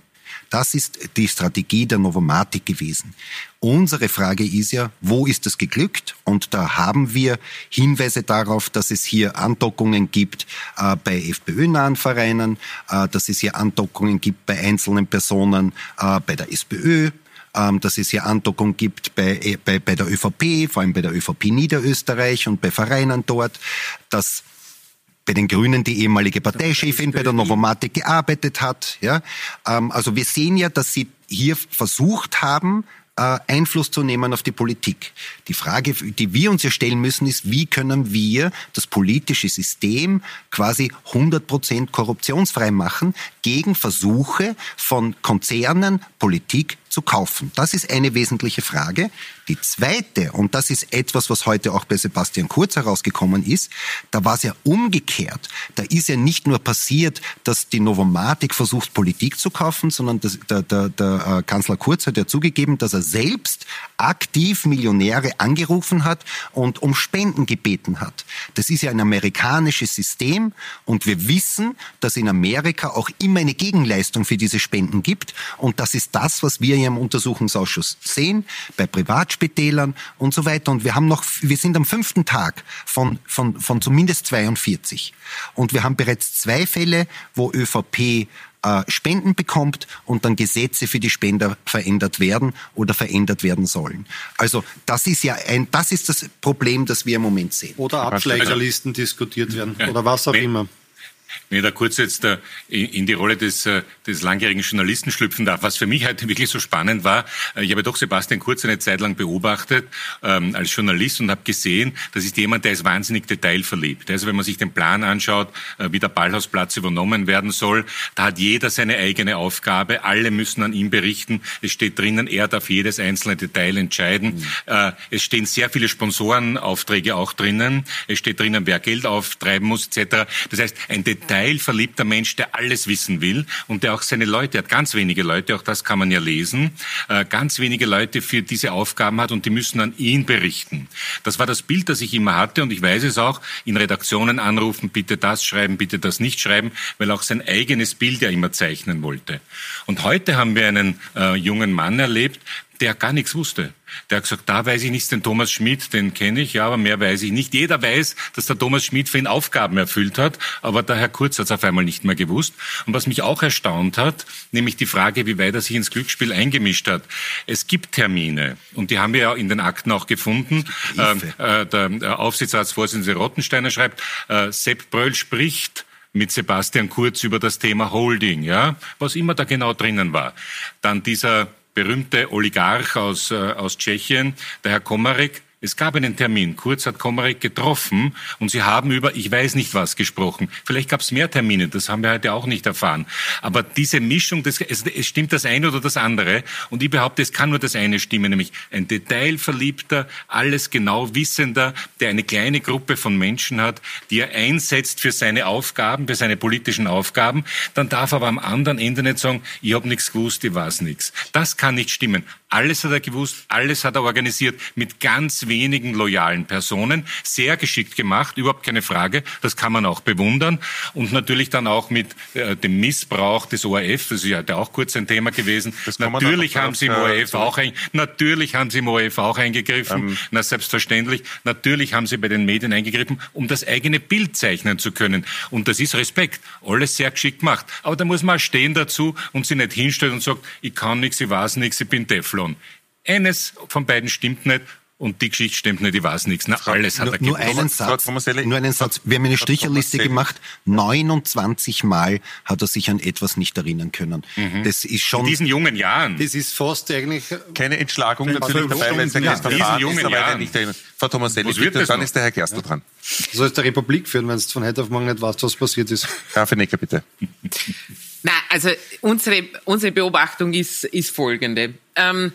Das ist die Strategie der Novomatic gewesen. Unsere Frage ist ja, wo ist das geglückt? Und da haben wir Hinweise darauf, dass es hier Andockungen gibt äh, bei FPÖ-nahen Vereinen, äh, dass es hier Andockungen gibt bei einzelnen Personen äh, bei der SPÖ, ähm, dass es hier Andockung gibt bei, äh, bei, bei der ÖVP, vor allem bei der ÖVP Niederösterreich und bei Vereinen dort, dass bei den Grünen die ehemalige Parteichefin bei der Novomatic gearbeitet hat. Ja, ähm, also wir sehen ja, dass sie hier versucht haben, äh, Einfluss zu nehmen auf die Politik. Die Frage, die wir uns ja stellen müssen, ist, wie können wir das politische System quasi 100% korruptionsfrei machen gegen Versuche von Konzernen, Politik zu kaufen? Das ist eine wesentliche Frage. Die zweite, und das ist etwas, was heute auch bei Sebastian Kurz herausgekommen ist, da war es ja umgekehrt. Da ist ja nicht nur passiert, dass die Novomatic versucht, Politik zu kaufen, sondern das, der, der, der äh, Kanzler Kurz hat ja zugegeben, dass er selbst aktiv Millionäre angerufen hat und um Spenden gebeten hat. Das ist ja ein amerikanisches System und wir wissen, dass in Amerika auch immer eine Gegenleistung für diese Spenden gibt und das ist das, was wir hier im Untersuchungsausschuss sehen, bei Privatspitälern und so weiter. Und wir haben noch, wir sind am fünften Tag von, von, von zumindest 42. Und wir haben bereits zwei Fälle, wo ÖVP äh, Spenden bekommt und dann Gesetze für die Spender verändert werden oder verändert werden sollen. Also das ist ja ein, das ist das Problem, das wir im Moment sehen. Oder Abschleicherlisten diskutiert werden oder was auch Wenn- immer. Wenn ich da kurz jetzt äh, in die Rolle des, äh, des langjährigen Journalisten schlüpfen darf, was für mich heute wirklich so spannend war, äh, ich habe doch Sebastian Kurz eine Zeit lang beobachtet ähm, als Journalist und habe gesehen, das ist jemand, der ist wahnsinnig detailverliebt. Also wenn man sich den Plan anschaut, wie der Ballhausplatz übernommen werden soll, da hat jeder seine eigene Aufgabe, alle müssen an ihm berichten, es steht drinnen, er darf jedes einzelne Detail entscheiden. Äh, es stehen sehr viele Sponsorenaufträge auch drinnen, es steht drinnen, wer Geld auftreiben muss etc. Das heißt, ein detailverliebter Mensch, der alles wissen will und der auch seine Leute hat, ganz wenige Leute, auch das kann man ja lesen, äh, ganz wenige Leute für diese Aufgaben hat und die müssen an ihn berichten. Das war das Bild, das ich immer hatte und ich weiß es auch, in Redaktionen anrufen, bitte das schreiben, bitte das nicht schreiben, weil auch sein eigenes Bild ja immer zeichnen wollte. Und heute haben wir einen äh, jungen Mann erlebt, der gar nichts wusste. Der hat gesagt, da weiß ich nichts, den Thomas Schmidt, den kenne ich, ja, aber mehr weiß ich nicht. Jeder weiß, dass der Thomas Schmidt für ihn Aufgaben erfüllt hat, aber der Herr Kurz hat es auf einmal nicht mehr gewusst. Und was mich auch erstaunt hat, nämlich die Frage, wie weit er sich ins Glücksspiel eingemischt hat. Es gibt Termine und die haben wir ja in den Akten auch gefunden. Ähm, äh, der Aufsichtsratsvorsitzende Rottensteiner schreibt, äh, Sepp Bröll spricht mit Sebastian Kurz über das Thema Holding, ja, was immer da genau drinnen war. Dann dieser berühmte Oligarch aus, äh, aus Tschechien, der Herr Komarek, es gab einen Termin. Kurz hat Komarek getroffen und sie haben über ich weiß nicht was gesprochen. Vielleicht gab es mehr Termine, das haben wir heute auch nicht erfahren. Aber diese Mischung, das, es, es stimmt das eine oder das andere. Und ich behaupte, es kann nur das eine stimmen, nämlich ein detailverliebter, alles genau wissender, der eine kleine Gruppe von Menschen hat, die er einsetzt für seine Aufgaben, für seine politischen Aufgaben. Dann darf aber am anderen Ende nicht sagen, ich habe nichts gewusst, ich weiß nichts. Das kann nicht stimmen. Alles hat er gewusst, alles hat er organisiert mit ganz wenigen loyalen Personen. Sehr geschickt gemacht, überhaupt keine Frage. Das kann man auch bewundern. Und natürlich dann auch mit äh, dem Missbrauch des ORF, das ist ja auch kurz ein Thema gewesen. Natürlich haben sie im ORF auch natürlich haben sie im ORF auch eingegriffen. Ähm. Na, selbstverständlich. Natürlich haben sie bei den Medien eingegriffen, um das eigene Bild zeichnen zu können. Und das ist Respekt. Alles sehr geschickt gemacht. Aber da muss man stehen dazu und sie nicht hinstellen und sagt, ich kann nichts, ich weiß nichts, ich bin Teflon. Eines von beiden stimmt nicht und die Geschichte stimmt nicht, ich weiß nichts. Na, alles hat nur, er nur einen Satz, nur einen Satz. Wir haben eine Stricherliste gemacht. 29 Mal hat er sich an etwas nicht erinnern können. Mhm. Das ist schon. In diesen jungen Jahren. Das ist fast eigentlich. Keine Entschlagung natürlich dabei, weil es ein ja, diesen jungen ist, Jahren. Nicht erinnern. Frau Tomaselli, bitte, dann noch? ist der Herr Gerstl ja. dran. So ist der Republik führen, wenn es von heute auf morgen nicht weißt, was passiert ist. Herr Fenecker, bitte. Na, also unsere, unsere Beobachtung ist, ist folgende. Ähm,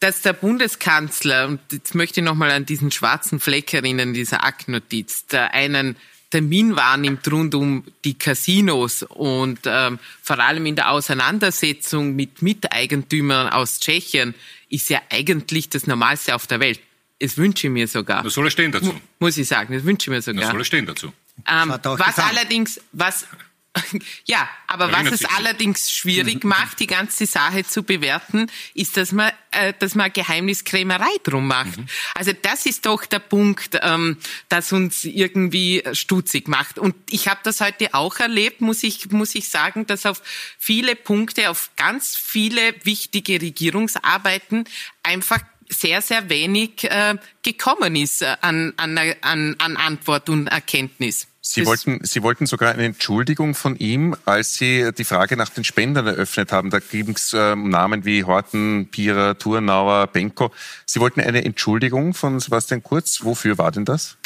dass der Bundeskanzler, und jetzt möchte ich nochmal an diesen schwarzen Fleck erinnern, dieser Aktnotiz, der einen Termin wahrnimmt rund um die Casinos und ähm, vor allem in der Auseinandersetzung mit Miteigentümern aus Tschechien, ist ja eigentlich das Normalste auf der Welt. Es wünsche ich mir sogar. Das soll er stehen dazu. Muss ich sagen, das wünsche ich mir sogar. Das soll er stehen dazu. Ähm, was getan. allerdings, was ja, aber was es allerdings schwierig mhm. macht, die ganze Sache zu bewerten, ist, dass man, äh, dass man Geheimniskrämerei drum macht. Mhm. Also das ist doch der Punkt, ähm, das uns irgendwie stutzig macht. Und ich habe das heute auch erlebt, muss ich, muss ich sagen, dass auf viele Punkte, auf ganz viele wichtige Regierungsarbeiten einfach sehr, sehr wenig äh, gekommen ist an, an, an, an Antwort und Erkenntnis. Sie wollten, Sie wollten sogar eine Entschuldigung von ihm, als Sie die Frage nach den Spendern eröffnet haben. Da ging es ähm, Namen wie Horten, Pierer, Thurnauer, Benko. Sie wollten eine Entschuldigung von Sebastian Kurz. Wofür war denn das?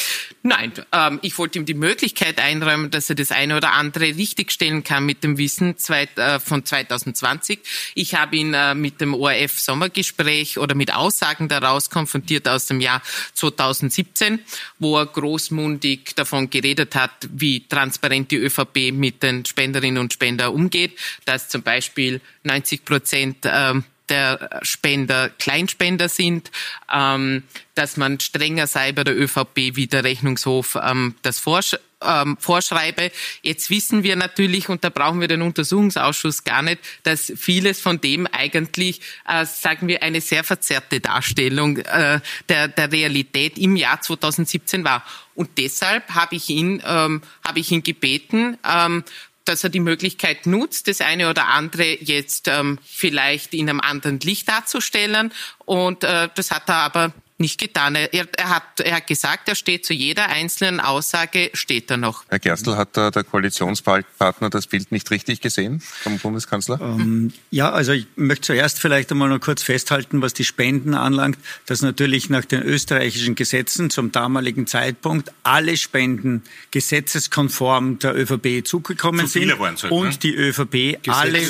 Nein, ähm, ich wollte ihm die Möglichkeit einräumen, dass er das eine oder andere richtigstellen kann mit dem Wissen zwei, äh, von 2020. Ich habe ihn äh, mit dem ORF Sommergespräch oder mit Aussagen daraus konfrontiert aus dem Jahr 2017, wo er großmundig davon geredet hat, wie transparent die ÖVP mit den Spenderinnen und Spendern umgeht, dass zum Beispiel 90 Prozent ähm, der Spender Kleinspender sind, ähm, dass man strenger sei bei der ÖVP, wie der Rechnungshof ähm, das vorsch ähm, vorschreibe. Jetzt wissen wir natürlich, und da brauchen wir den Untersuchungsausschuss gar nicht, dass vieles von dem eigentlich, äh, sagen wir, eine sehr verzerrte Darstellung äh, der, der Realität im Jahr 2017 war. Und deshalb habe ich ihn, ähm, habe ich ihn gebeten, ähm, dass er die Möglichkeit nutzt, das eine oder andere jetzt ähm, vielleicht in einem anderen Licht darzustellen. Und äh, das hat er aber nicht getan. Er, er, hat, er hat gesagt, er steht zu jeder einzelnen Aussage, steht er noch. Herr Gerstl, hat der, der Koalitionspartner das Bild nicht richtig gesehen vom Bundeskanzler? Ähm, ja, also ich möchte zuerst vielleicht einmal noch kurz festhalten, was die Spenden anlangt, dass natürlich nach den österreichischen Gesetzen zum damaligen Zeitpunkt alle Spenden gesetzeskonform der ÖVP zugekommen Zu sind halt, und ne? die ÖVP alle,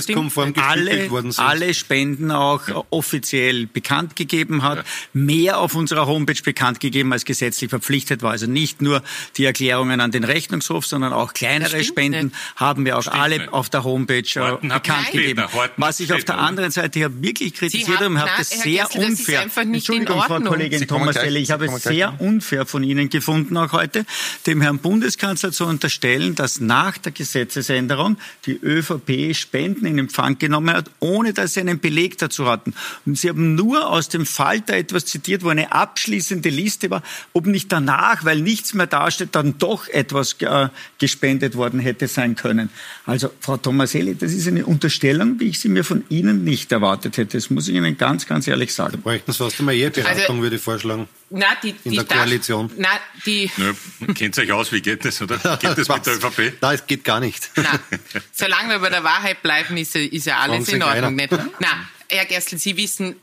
alle, alle Spenden auch offiziell bekannt gegeben hat, ja. mehr auf unserer Homepage bekannt gegeben als gesetzlich verpflichtet war. Also nicht nur die Erklärungen an den Rechnungshof, sondern auch kleinere Spenden nicht. haben wir auch stimmt alle nicht. auf der Homepage äh, Horten bekannt gegeben. Was ich auf der anderen Seite ja wirklich kritisiert habe, habe das sehr Gessler, unfair. Das Entschuldigung, Frau Kollegin ThomasElle, ich habe es sehr unfair von Ihnen gefunden auch heute, dem Herrn Bundeskanzler zu unterstellen, dass nach der Gesetzesänderung die ÖVP Spenden in Empfang genommen hat, ohne dass sie einen Beleg dazu hatten. Und Sie haben nur aus dem Falter etwas zitiert, wo eine abschließende Liste war, ob nicht danach, weil nichts mehr dasteht, dann doch etwas äh, gespendet worden hätte sein können. Also, Frau Tomaselli, das ist eine Unterstellung, wie ich sie mir von Ihnen nicht erwartet hätte. Das muss ich Ihnen ganz, ganz ehrlich sagen. Da bräuchten Sie fast einmal Eheberatung, also, würde ich vorschlagen. Na, die, in der Koalition. Na, die. Ja, kennt euch aus, wie geht das, oder? Geht das mit der ÖVP? Nein, es geht gar nicht. Na, solange wir bei der Wahrheit bleiben, ist, ist ja alles in Ordnung. Nicht? Na, Herr Gerstl, Sie wissen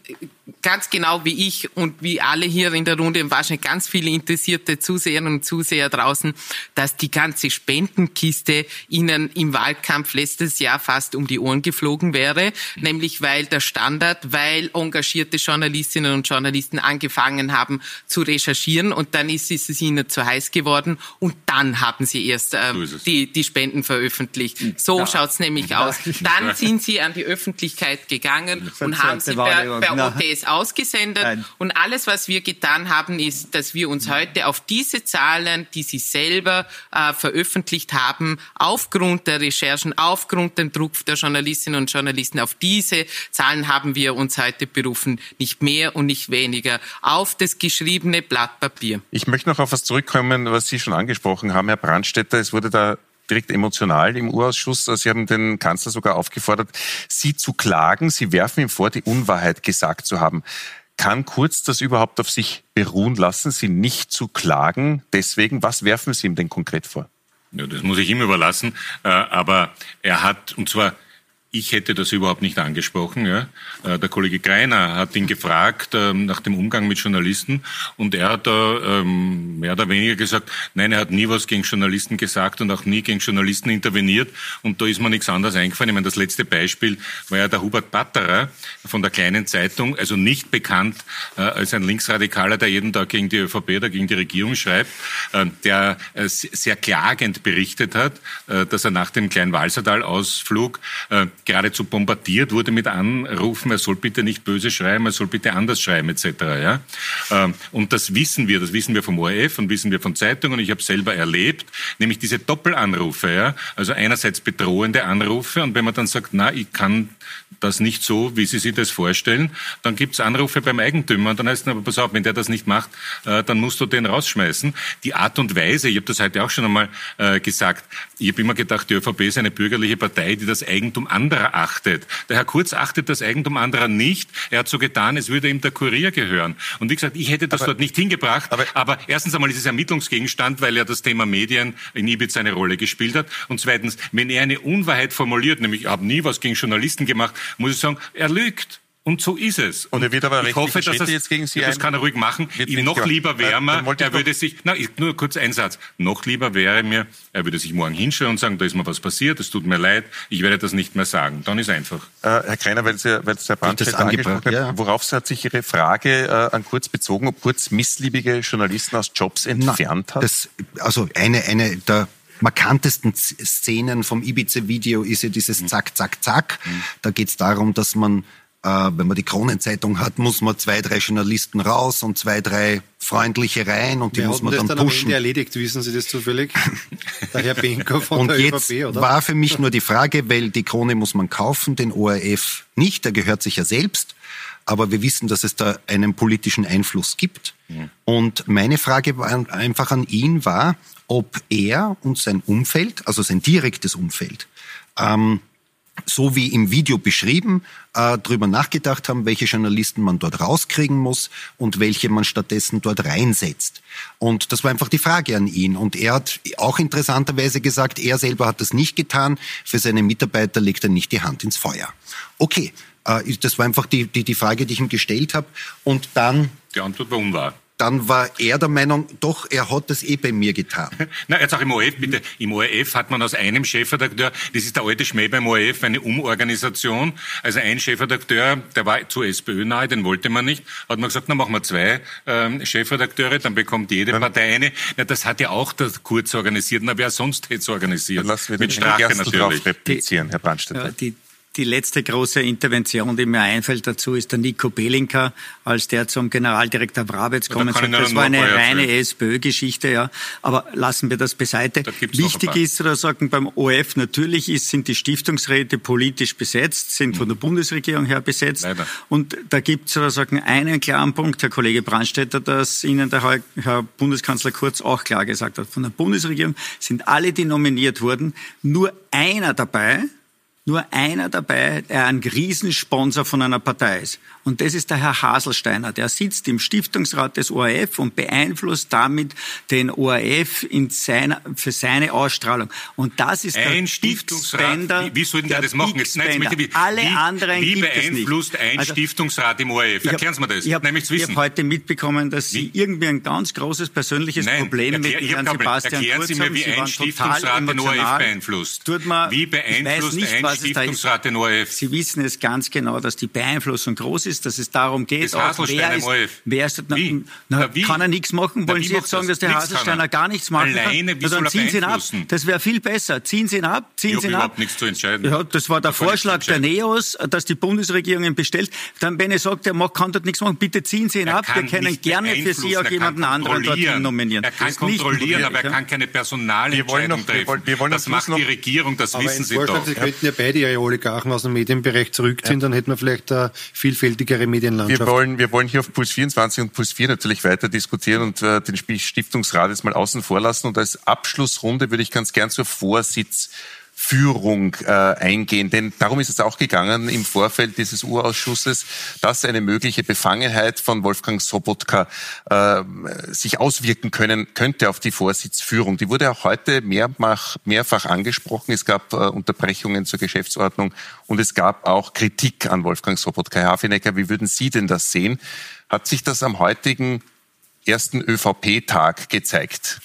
ganz genau wie ich und wie alle hier in der Runde und wahrscheinlich ganz viele interessierte Zuseherinnen und Zuseher draußen, dass die ganze Spendenkiste Ihnen im Wahlkampf letztes Jahr fast um die Ohren geflogen wäre, nämlich weil der Standard, weil engagierte Journalistinnen und Journalisten angefangen haben zu recherchieren und dann ist es ihnen zu heiß geworden und dann haben sie erst äh, so die, die Spenden veröffentlicht. So ja. schaut's nämlich aus. Dann sind sie an die Öffentlichkeit gegangen und haben sie per, per OTS ausgesendet. Nein. Und alles, was wir getan haben, ist, dass wir uns heute auf diese Zahlen, die sie selber äh, veröffentlicht haben, aufgrund der Recherchen, aufgrund dem Druck der Journalistinnen und Journalisten, auf diese Zahlen haben wir uns heute berufen. Nicht mehr und nicht weniger. Auf das geschriebene Blatt Papier. Ich möchte noch auf was zurückkommen, was Sie schon angesprochen haben, Herr Brandstetter. Es wurde da direkt emotional im Urausschuss. Sie haben den Kanzler sogar aufgefordert, Sie zu klagen. Sie werfen ihm vor, die Unwahrheit gesagt zu haben. Kann Kurz das überhaupt auf sich beruhen lassen, Sie nicht zu klagen? Deswegen, was werfen Sie ihm denn konkret vor? Ja, das muss ich ihm überlassen. Äh, aber er hat, und zwar ich hätte das überhaupt nicht angesprochen. Ja. Äh, der Kollege Greiner hat ihn gefragt ähm, nach dem Umgang mit Journalisten und er hat da ähm, mehr oder weniger gesagt, nein, er hat nie was gegen Journalisten gesagt und auch nie gegen Journalisten interveniert und da ist mir nichts anderes eingefallen. Ich meine, das letzte Beispiel war ja der Hubert Batterer von der kleinen Zeitung, also nicht bekannt äh, als ein Linksradikaler, der jeden Tag gegen die ÖVP oder gegen die Regierung schreibt, äh, der sehr klagend berichtet hat, dass er nach dem kleinen Walsertal-Ausflug geradezu bombardiert wurde mit Anrufen, er soll bitte nicht böse schreiben, er soll bitte anders schreiben etc. Ja? Ähm, und das wissen wir, das wissen wir vom ORF und wissen wir von Zeitungen. Ich habe selber erlebt, nämlich diese Doppelanrufe. Ja? Also einerseits bedrohende Anrufe und wenn man dann sagt, na, ich kann das nicht so, wie Sie sich das vorstellen, dann gibt es Anrufe beim Eigentümer und dann heißt es, aber pass auf, wenn der das nicht macht, äh, dann musst du den rausschmeißen. Die Art und Weise, ich habe das heute auch schon einmal äh, gesagt, ich habe immer gedacht, die ÖVP ist eine bürgerliche Partei, die das Eigentum anderer achtet. Der Herr Kurz achtet das Eigentum anderer nicht. Er hat so getan, es würde ihm der Kurier gehören. Und wie gesagt, ich hätte das aber, dort nicht hingebracht. Aber, aber erstens einmal ist es Ermittlungsgegenstand, weil ja das Thema Medien in Ibiza eine Rolle gespielt hat. Und zweitens, wenn er eine Unwahrheit formuliert, nämlich ich habe nie was gegen Journalisten gemacht, muss ich sagen, er lügt. Und so ist es. Und er wird aber ich hoffe, dass das, jetzt gegen Sie das kann er ruhig machen. Ihm noch lieber wäre mir, er würde sich, na, nur kurz ein Satz. Noch lieber wäre mir, er würde sich morgen hinstellen und sagen, da ist mir was passiert, es tut mir leid, ich werde das nicht mehr sagen. Dann ist einfach. Äh, Herr Kreiner, weil Sie, weil Sie Herr Brandstätter angesprochen hat, ja. worauf hat sich Ihre Frage äh, an Kurz bezogen, ob Kurz missliebige Journalisten aus Jobs entfernt na, hat? Das, also eine, eine der markantesten Szenen vom Ibiza-Video ist ja dieses mhm. Zack, Zack, Zack. Mhm. Da geht es darum, dass man, äh, wenn man die Kronenzeitung hat, muss man zwei, drei Journalisten raus und zwei, drei freundliche rein und die Wer muss man dann, dann pushen. Am Ende erledigt, wissen Sie das zufällig? Der Herr Benko von und der jetzt ÖVP, oder? war für mich nur die Frage, weil die Krone muss man kaufen, den ORF nicht, der gehört sich ja selbst. Aber wir wissen, dass es da einen politischen Einfluss gibt. Mhm. Und meine Frage war einfach an ihn war, ob er und sein Umfeld, also sein direktes Umfeld, ähm, so wie im Video beschrieben, äh, darüber nachgedacht haben, welche Journalisten man dort rauskriegen muss und welche man stattdessen dort reinsetzt. Und das war einfach die Frage an ihn. Und er hat auch interessanterweise gesagt, er selber hat das nicht getan. Für seine Mitarbeiter legt er nicht die Hand ins Feuer. Okay, äh, das war einfach die, die, die Frage, die ich ihm gestellt habe. Und dann... Die Antwort war unwahr. Dann war er der Meinung, doch, er hat das eh bei mir getan. Na, jetzt auch im ORF, bitte. Im ORF hat man aus einem Chefredakteur, das ist der alte Schmäh beim ORF, eine Umorganisation. Also ein Chefredakteur, der war zu SPÖ nahe, den wollte man nicht, hat man gesagt, na machen wir zwei ähm, Chefredakteure, dann bekommt jede dann, Partei eine. Na, das hat ja auch der Kurz organisiert, na wer sonst hätte es organisiert? Dann lassen wir Mit Strache natürlich. Drauf replizieren, Herr Brandstätter. Ja, die, die letzte große Intervention, die mir einfällt dazu, ist der Nico Belinka, als der zum Generaldirektor Brabetz kommen soll. Das war eine reine SPÖ-Geschichte, ja. Aber lassen wir das beiseite. Da Wichtig ist zu sagen, beim OF natürlich ist, sind die Stiftungsräte politisch besetzt, sind von der Bundesregierung her besetzt. Leider. Und da gibt es sozusagen einen klaren Punkt, Herr Kollege Brandstätter, dass Ihnen der Herr Bundeskanzler Kurz auch klar gesagt hat. Von der Bundesregierung sind alle, die nominiert wurden, nur einer dabei, nur einer dabei, der ein Riesensponsor von einer Partei ist. Und das ist der Herr Haselsteiner. Der sitzt im Stiftungsrat des ORF und beeinflusst damit den ORF in seiner, für seine Ausstrahlung. Und das ist ein der Stiftungsrat. Wie, wie soll denn der, das machen? Jetzt, nein, jetzt bitte, Alle wie, anderen Wie beeinflusst ein also, Stiftungsrat im ORF? Erklären Sie mir das. Ich habe hab heute mitbekommen, dass Sie irgendwie ein ganz großes persönliches nein, Problem erklär, mit Herrn Sebastian Erklären Kurz Sie mir, wie ein Stiftungsrat den ORF beeinflusst. Tut man, wie beeinflusst nicht, ein Stiftungsrat den ORF? Sie wissen es ganz genau, dass die Beeinflussung groß ist, dass es darum geht, auch, wer ist, wer ist na, wie? Na, wie? kann er nichts machen? Wollen Sie jetzt sagen, dass der nichts Haselsteiner gar nichts machen Alleine, kann? dann ziehen Sie ihn ab. Das wäre viel besser. Ziehen Sie ihn ab, ziehen Sie ihn ab. nichts zu entscheiden. Ja, das war der da Vorschlag der NEOS, dass die Bundesregierung ihn bestellt. Dann, wenn er sagt, er kann dort nichts machen, bitte ziehen Sie ihn er ab. Wir können gerne für Sie auch jemanden anderen dorthin nominieren. Er kann kontrollieren, aber er kann keine Personalentscheidung treffen. Das macht die Regierung, das wissen Sie doch. Sie könnten ja beide Ihre Oligarchen aus dem Medienbereich zurückziehen, dann hätten wir vielleicht eine vielfältigere Medienlandschaft. Wir wollen, wir wollen hier auf Puls 24 und Puls 4 natürlich weiter diskutieren und äh, den Stiftungsrat jetzt mal außen vor lassen. Und als Abschlussrunde würde ich ganz gern zur Vorsitz Führung äh, eingehen. Denn darum ist es auch gegangen im Vorfeld dieses Urausschusses, dass eine mögliche Befangenheit von Wolfgang Sobotka äh, sich auswirken können könnte auf die Vorsitzführung. Die wurde auch heute mehrfach, mehrfach angesprochen. Es gab äh, Unterbrechungen zur Geschäftsordnung und es gab auch Kritik an Wolfgang Sobotka. Herr Hafenecker, wie würden Sie denn das sehen? Hat sich das am heutigen ersten ÖVP-Tag gezeigt?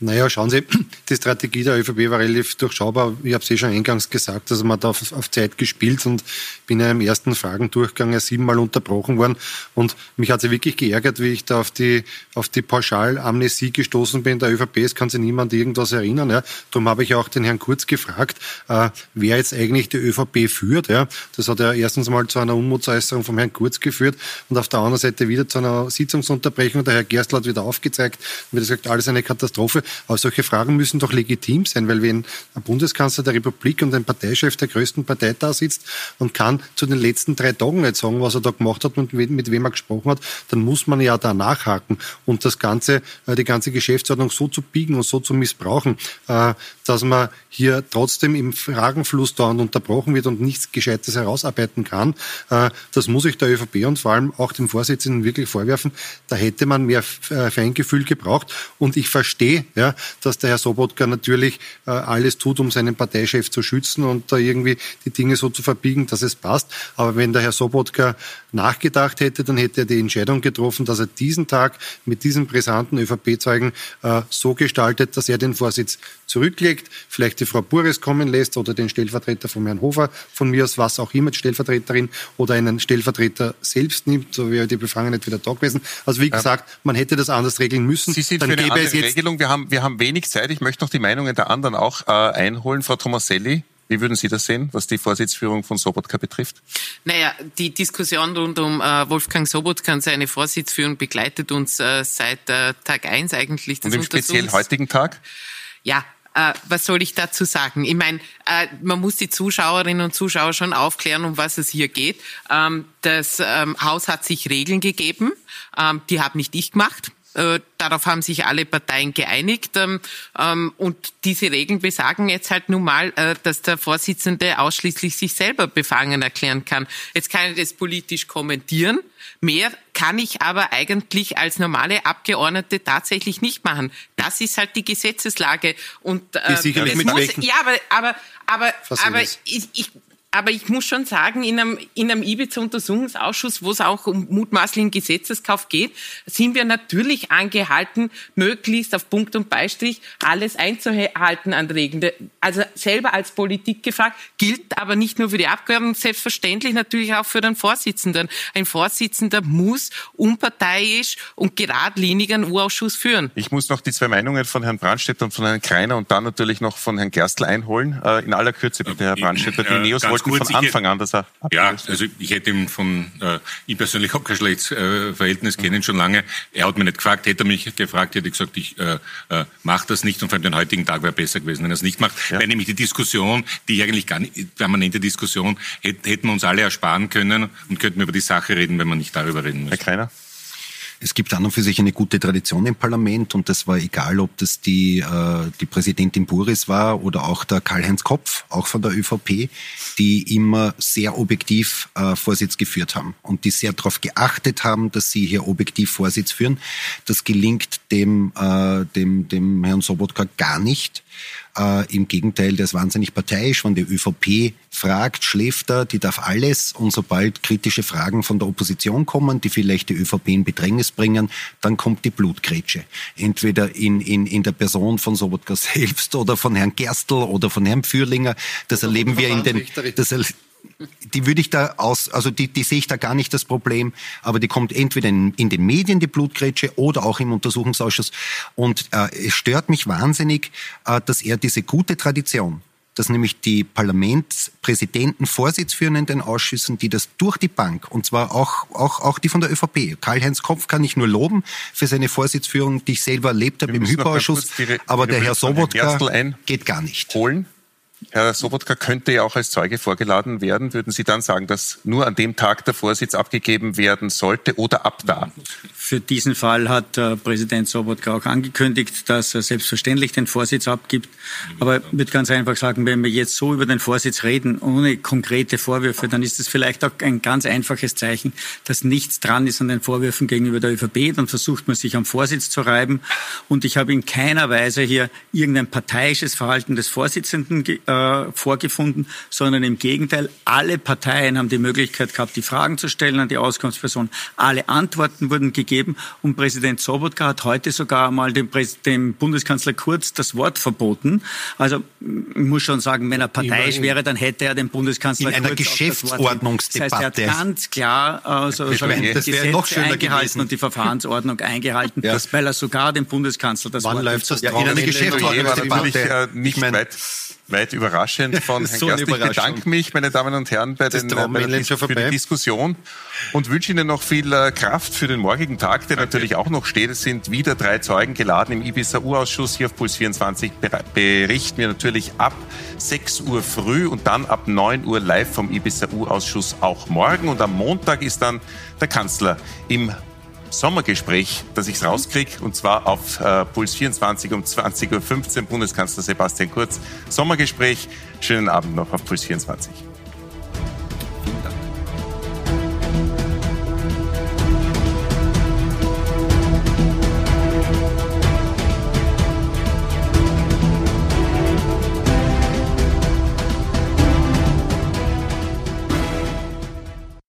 Naja, schauen Sie, die Strategie der ÖVP war relativ durchschaubar. Ich habe es eh schon eingangs gesagt, also man hat auf, auf Zeit gespielt und bin ja im ersten Fragendurchgang ja siebenmal unterbrochen worden. Und mich hat es wirklich geärgert, wie ich da auf die, auf die Pauschal-Amnesie gestoßen bin. Der ÖVP, es kann sich niemand irgendwas erinnern. Ja. Darum habe ich auch den Herrn Kurz gefragt, äh, wer jetzt eigentlich die ÖVP führt. Ja. Das hat ja erstens mal zu einer Unmutsäußerung vom Herrn Kurz geführt und auf der anderen Seite wieder zu einer Sitzungsunterbrechung. Der Herr Gerstl hat wieder aufgezeigt und wieder gesagt, alles eine Katastrophe. Aber solche Fragen müssen doch legitim sein, weil wenn ein Bundeskanzler der Republik und ein Parteichef der größten Partei da sitzt und kann zu den letzten drei Tagen nicht sagen, was er da gemacht hat und mit wem er gesprochen hat, dann muss man ja da nachhaken und das Ganze, äh, die ganze Geschäftsordnung so zu biegen und so zu missbrauchen, äh, dass man hier trotzdem im Fragenfluss dauernd unterbrochen wird und nichts Gescheites herausarbeiten kann. Äh, das muss ich der ÖVP und vor allem auch dem Vorsitzenden wirklich vorwerfen. Da hätte man mehr Feingefühl gebraucht und ich verstehe, ja, dass der Herr Sobotka natürlich äh, alles tut, um seinen Parteichef zu schützen und da irgendwie die Dinge so zu verbiegen, dass es passt. Aber wenn der Herr Sobotka nachgedacht hätte, dann hätte er die Entscheidung getroffen, dass er diesen Tag mit diesen brisanten ÖVP-Zeugen äh, so gestaltet, dass er den Vorsitz zurücklegt, vielleicht die Frau Bures kommen lässt oder den Stellvertreter von Herrn Hofer von mir aus, was auch immer, die Stellvertreterin oder einen Stellvertreter selbst nimmt, so wäre die Befangenheit wieder da gewesen. Also wie gesagt, man hätte das anders regeln müssen. Sie sind dann für eine andere Regelung. Wir haben, wir haben wenig Zeit. Ich möchte noch die Meinungen der anderen auch äh, einholen. Frau Tomaselli. Wie würden Sie das sehen, was die Vorsitzführung von Sobotka betrifft? Naja, die Diskussion rund um äh, Wolfgang Sobotka und seine Vorsitzführung begleitet uns äh, seit äh, Tag eins eigentlich. Des und im speziell heutigen Tag? Ja, äh, was soll ich dazu sagen? Ich meine, äh, man muss die Zuschauerinnen und Zuschauer schon aufklären, um was es hier geht. Ähm, das ähm, Haus hat sich Regeln gegeben, ähm, die habe nicht ich gemacht. Äh, darauf haben sich alle Parteien geeinigt. Ähm, ähm, und diese Regeln besagen jetzt halt nun mal, äh, dass der Vorsitzende ausschließlich sich selber befangen erklären kann. Jetzt kann ich das politisch kommentieren. Mehr kann ich aber eigentlich als normale Abgeordnete tatsächlich nicht machen. Das ist halt die Gesetzeslage. Und äh, sicherlich mit muss, ja, aber aber aber aber ich, ich aber ich muss schon sagen, in einem, in einem Ibiza-Untersuchungsausschuss, wo es auch um mutmaßlichen Gesetzeskauf geht, sind wir natürlich angehalten, möglichst auf Punkt und Beistrich alles einzuhalten an Regeln. Also selber als Politik gefragt, gilt aber nicht nur für die Abgeordneten, selbstverständlich natürlich auch für den Vorsitzenden. Ein Vorsitzender muss unparteiisch und geradlinig einen U-Ausschuss führen. Ich muss noch die zwei Meinungen von Herrn Brandstätter und von Herrn Kreiner und dann natürlich noch von Herrn Gerstl einholen. Äh, in aller Kürze bitte, Herr Brandstätter. Die Neos wollten kurz, von Anfang an, dass er Ja, also ich hätte ihn von, äh, ich persönlich habe kein schlechtes äh, Verhältnis, kenne ihn schon lange. Er hat mich nicht gefragt, hätte er mich gefragt, hätte ich gesagt, ich äh, äh, mache das nicht und vor allem den heutigen Tag wäre besser gewesen, wenn er es nicht macht. Ja. Weil nämlich die Diskussion, die eigentlich gar nicht, permanente Diskussion, hätten wir uns alle ersparen können und könnten über die Sache reden, wenn wir nicht darüber reden müssen. Herr Kreiner? Es gibt an und für sich eine gute Tradition im Parlament und das war egal, ob das die, äh, die Präsidentin Buris war oder auch der Karl-Heinz Kopf, auch von der ÖVP, die immer sehr objektiv äh, Vorsitz geführt haben und die sehr darauf geachtet haben, dass sie hier objektiv Vorsitz führen. Das gelingt dem, äh, dem, dem Herrn Sobotka gar nicht. Äh, Im Gegenteil, der ist wahnsinnig parteiisch. Wenn die ÖVP fragt, schläft er, die darf alles. Und sobald kritische Fragen von der Opposition kommen, die vielleicht die ÖVP in Bedrängnis bringen, dann kommt die Blutgrätsche. Entweder in, in, in der Person von Sobotka selbst oder von Herrn Gerstl oder von Herrn Fürlinger. Das erleben wir in den, das, die würde ich da aus, also die, die sehe ich da gar nicht das Problem, aber die kommt entweder in, in den Medien, die Blutgrätsche, oder auch im Untersuchungsausschuss. Und äh, es stört mich wahnsinnig, äh, dass er diese gute Tradition, dass nämlich die Parlamentspräsidenten Vorsitz führen in den Ausschüssen, die das durch die Bank, und zwar auch, auch, auch die von der ÖVP. Karl-Heinz Kopf kann ich nur loben für seine Vorsitzführung, die ich selber erlebt habe im Hyperausschuss, aber der Herr Sobotka geht gar nicht. Holen? Herr Sobotka könnte ja auch als Zeuge vorgeladen werden. Würden Sie dann sagen, dass nur an dem Tag der Vorsitz abgegeben werden sollte oder ab da? Für diesen Fall hat äh, Präsident Sobotka auch angekündigt, dass er selbstverständlich den Vorsitz abgibt. Aber ich würde ganz einfach sagen, wenn wir jetzt so über den Vorsitz reden, ohne konkrete Vorwürfe, dann ist es vielleicht auch ein ganz einfaches Zeichen, dass nichts dran ist an den Vorwürfen gegenüber der ÖVP. Dann versucht man sich am Vorsitz zu reiben. Und ich habe in keiner Weise hier irgendein parteiisches Verhalten des Vorsitzenden äh, vorgefunden, sondern im Gegenteil, alle Parteien haben die Möglichkeit gehabt, die Fragen zu stellen an die Auskunftsperson. Alle Antworten wurden gegeben. Und Präsident Sobotka hat heute sogar mal dem, dem Bundeskanzler Kurz das Wort verboten. Also ich muss schon sagen, wenn er parteiisch wäre, dann hätte er den Bundeskanzler in einer Geschäftsordnungsdebatte. Das heißt, er hat ganz klar also schon die Gesetze noch eingehalten gewesen. und die Verfahrensordnung eingehalten, ja. weil er sogar dem Bundeskanzler das Wann Wort läuft das ja, in einer Geschäftsordnungsdebatte. Äh, nicht weit weit überraschend von Herrn so Gerst. Ich bedanke mich, meine Damen und Herren, bei, den, bei der, für die Diskussion und wünsche Ihnen noch viel äh, Kraft für den morgigen Tag, der Danke. natürlich auch noch steht. Es sind wieder drei Zeugen geladen im Ibiza-U-Ausschuss. Hier auf Puls 24 berichten wir natürlich ab 6 Uhr früh und dann ab 9 Uhr live vom Ibiza-U-Ausschuss auch morgen. Und am Montag ist dann der Kanzler im Sommergespräch, dass ich es rauskriege, und zwar auf äh, Puls 24 um 20.15 Uhr, Bundeskanzler Sebastian Kurz. Sommergespräch. Schönen Abend noch auf Puls 24.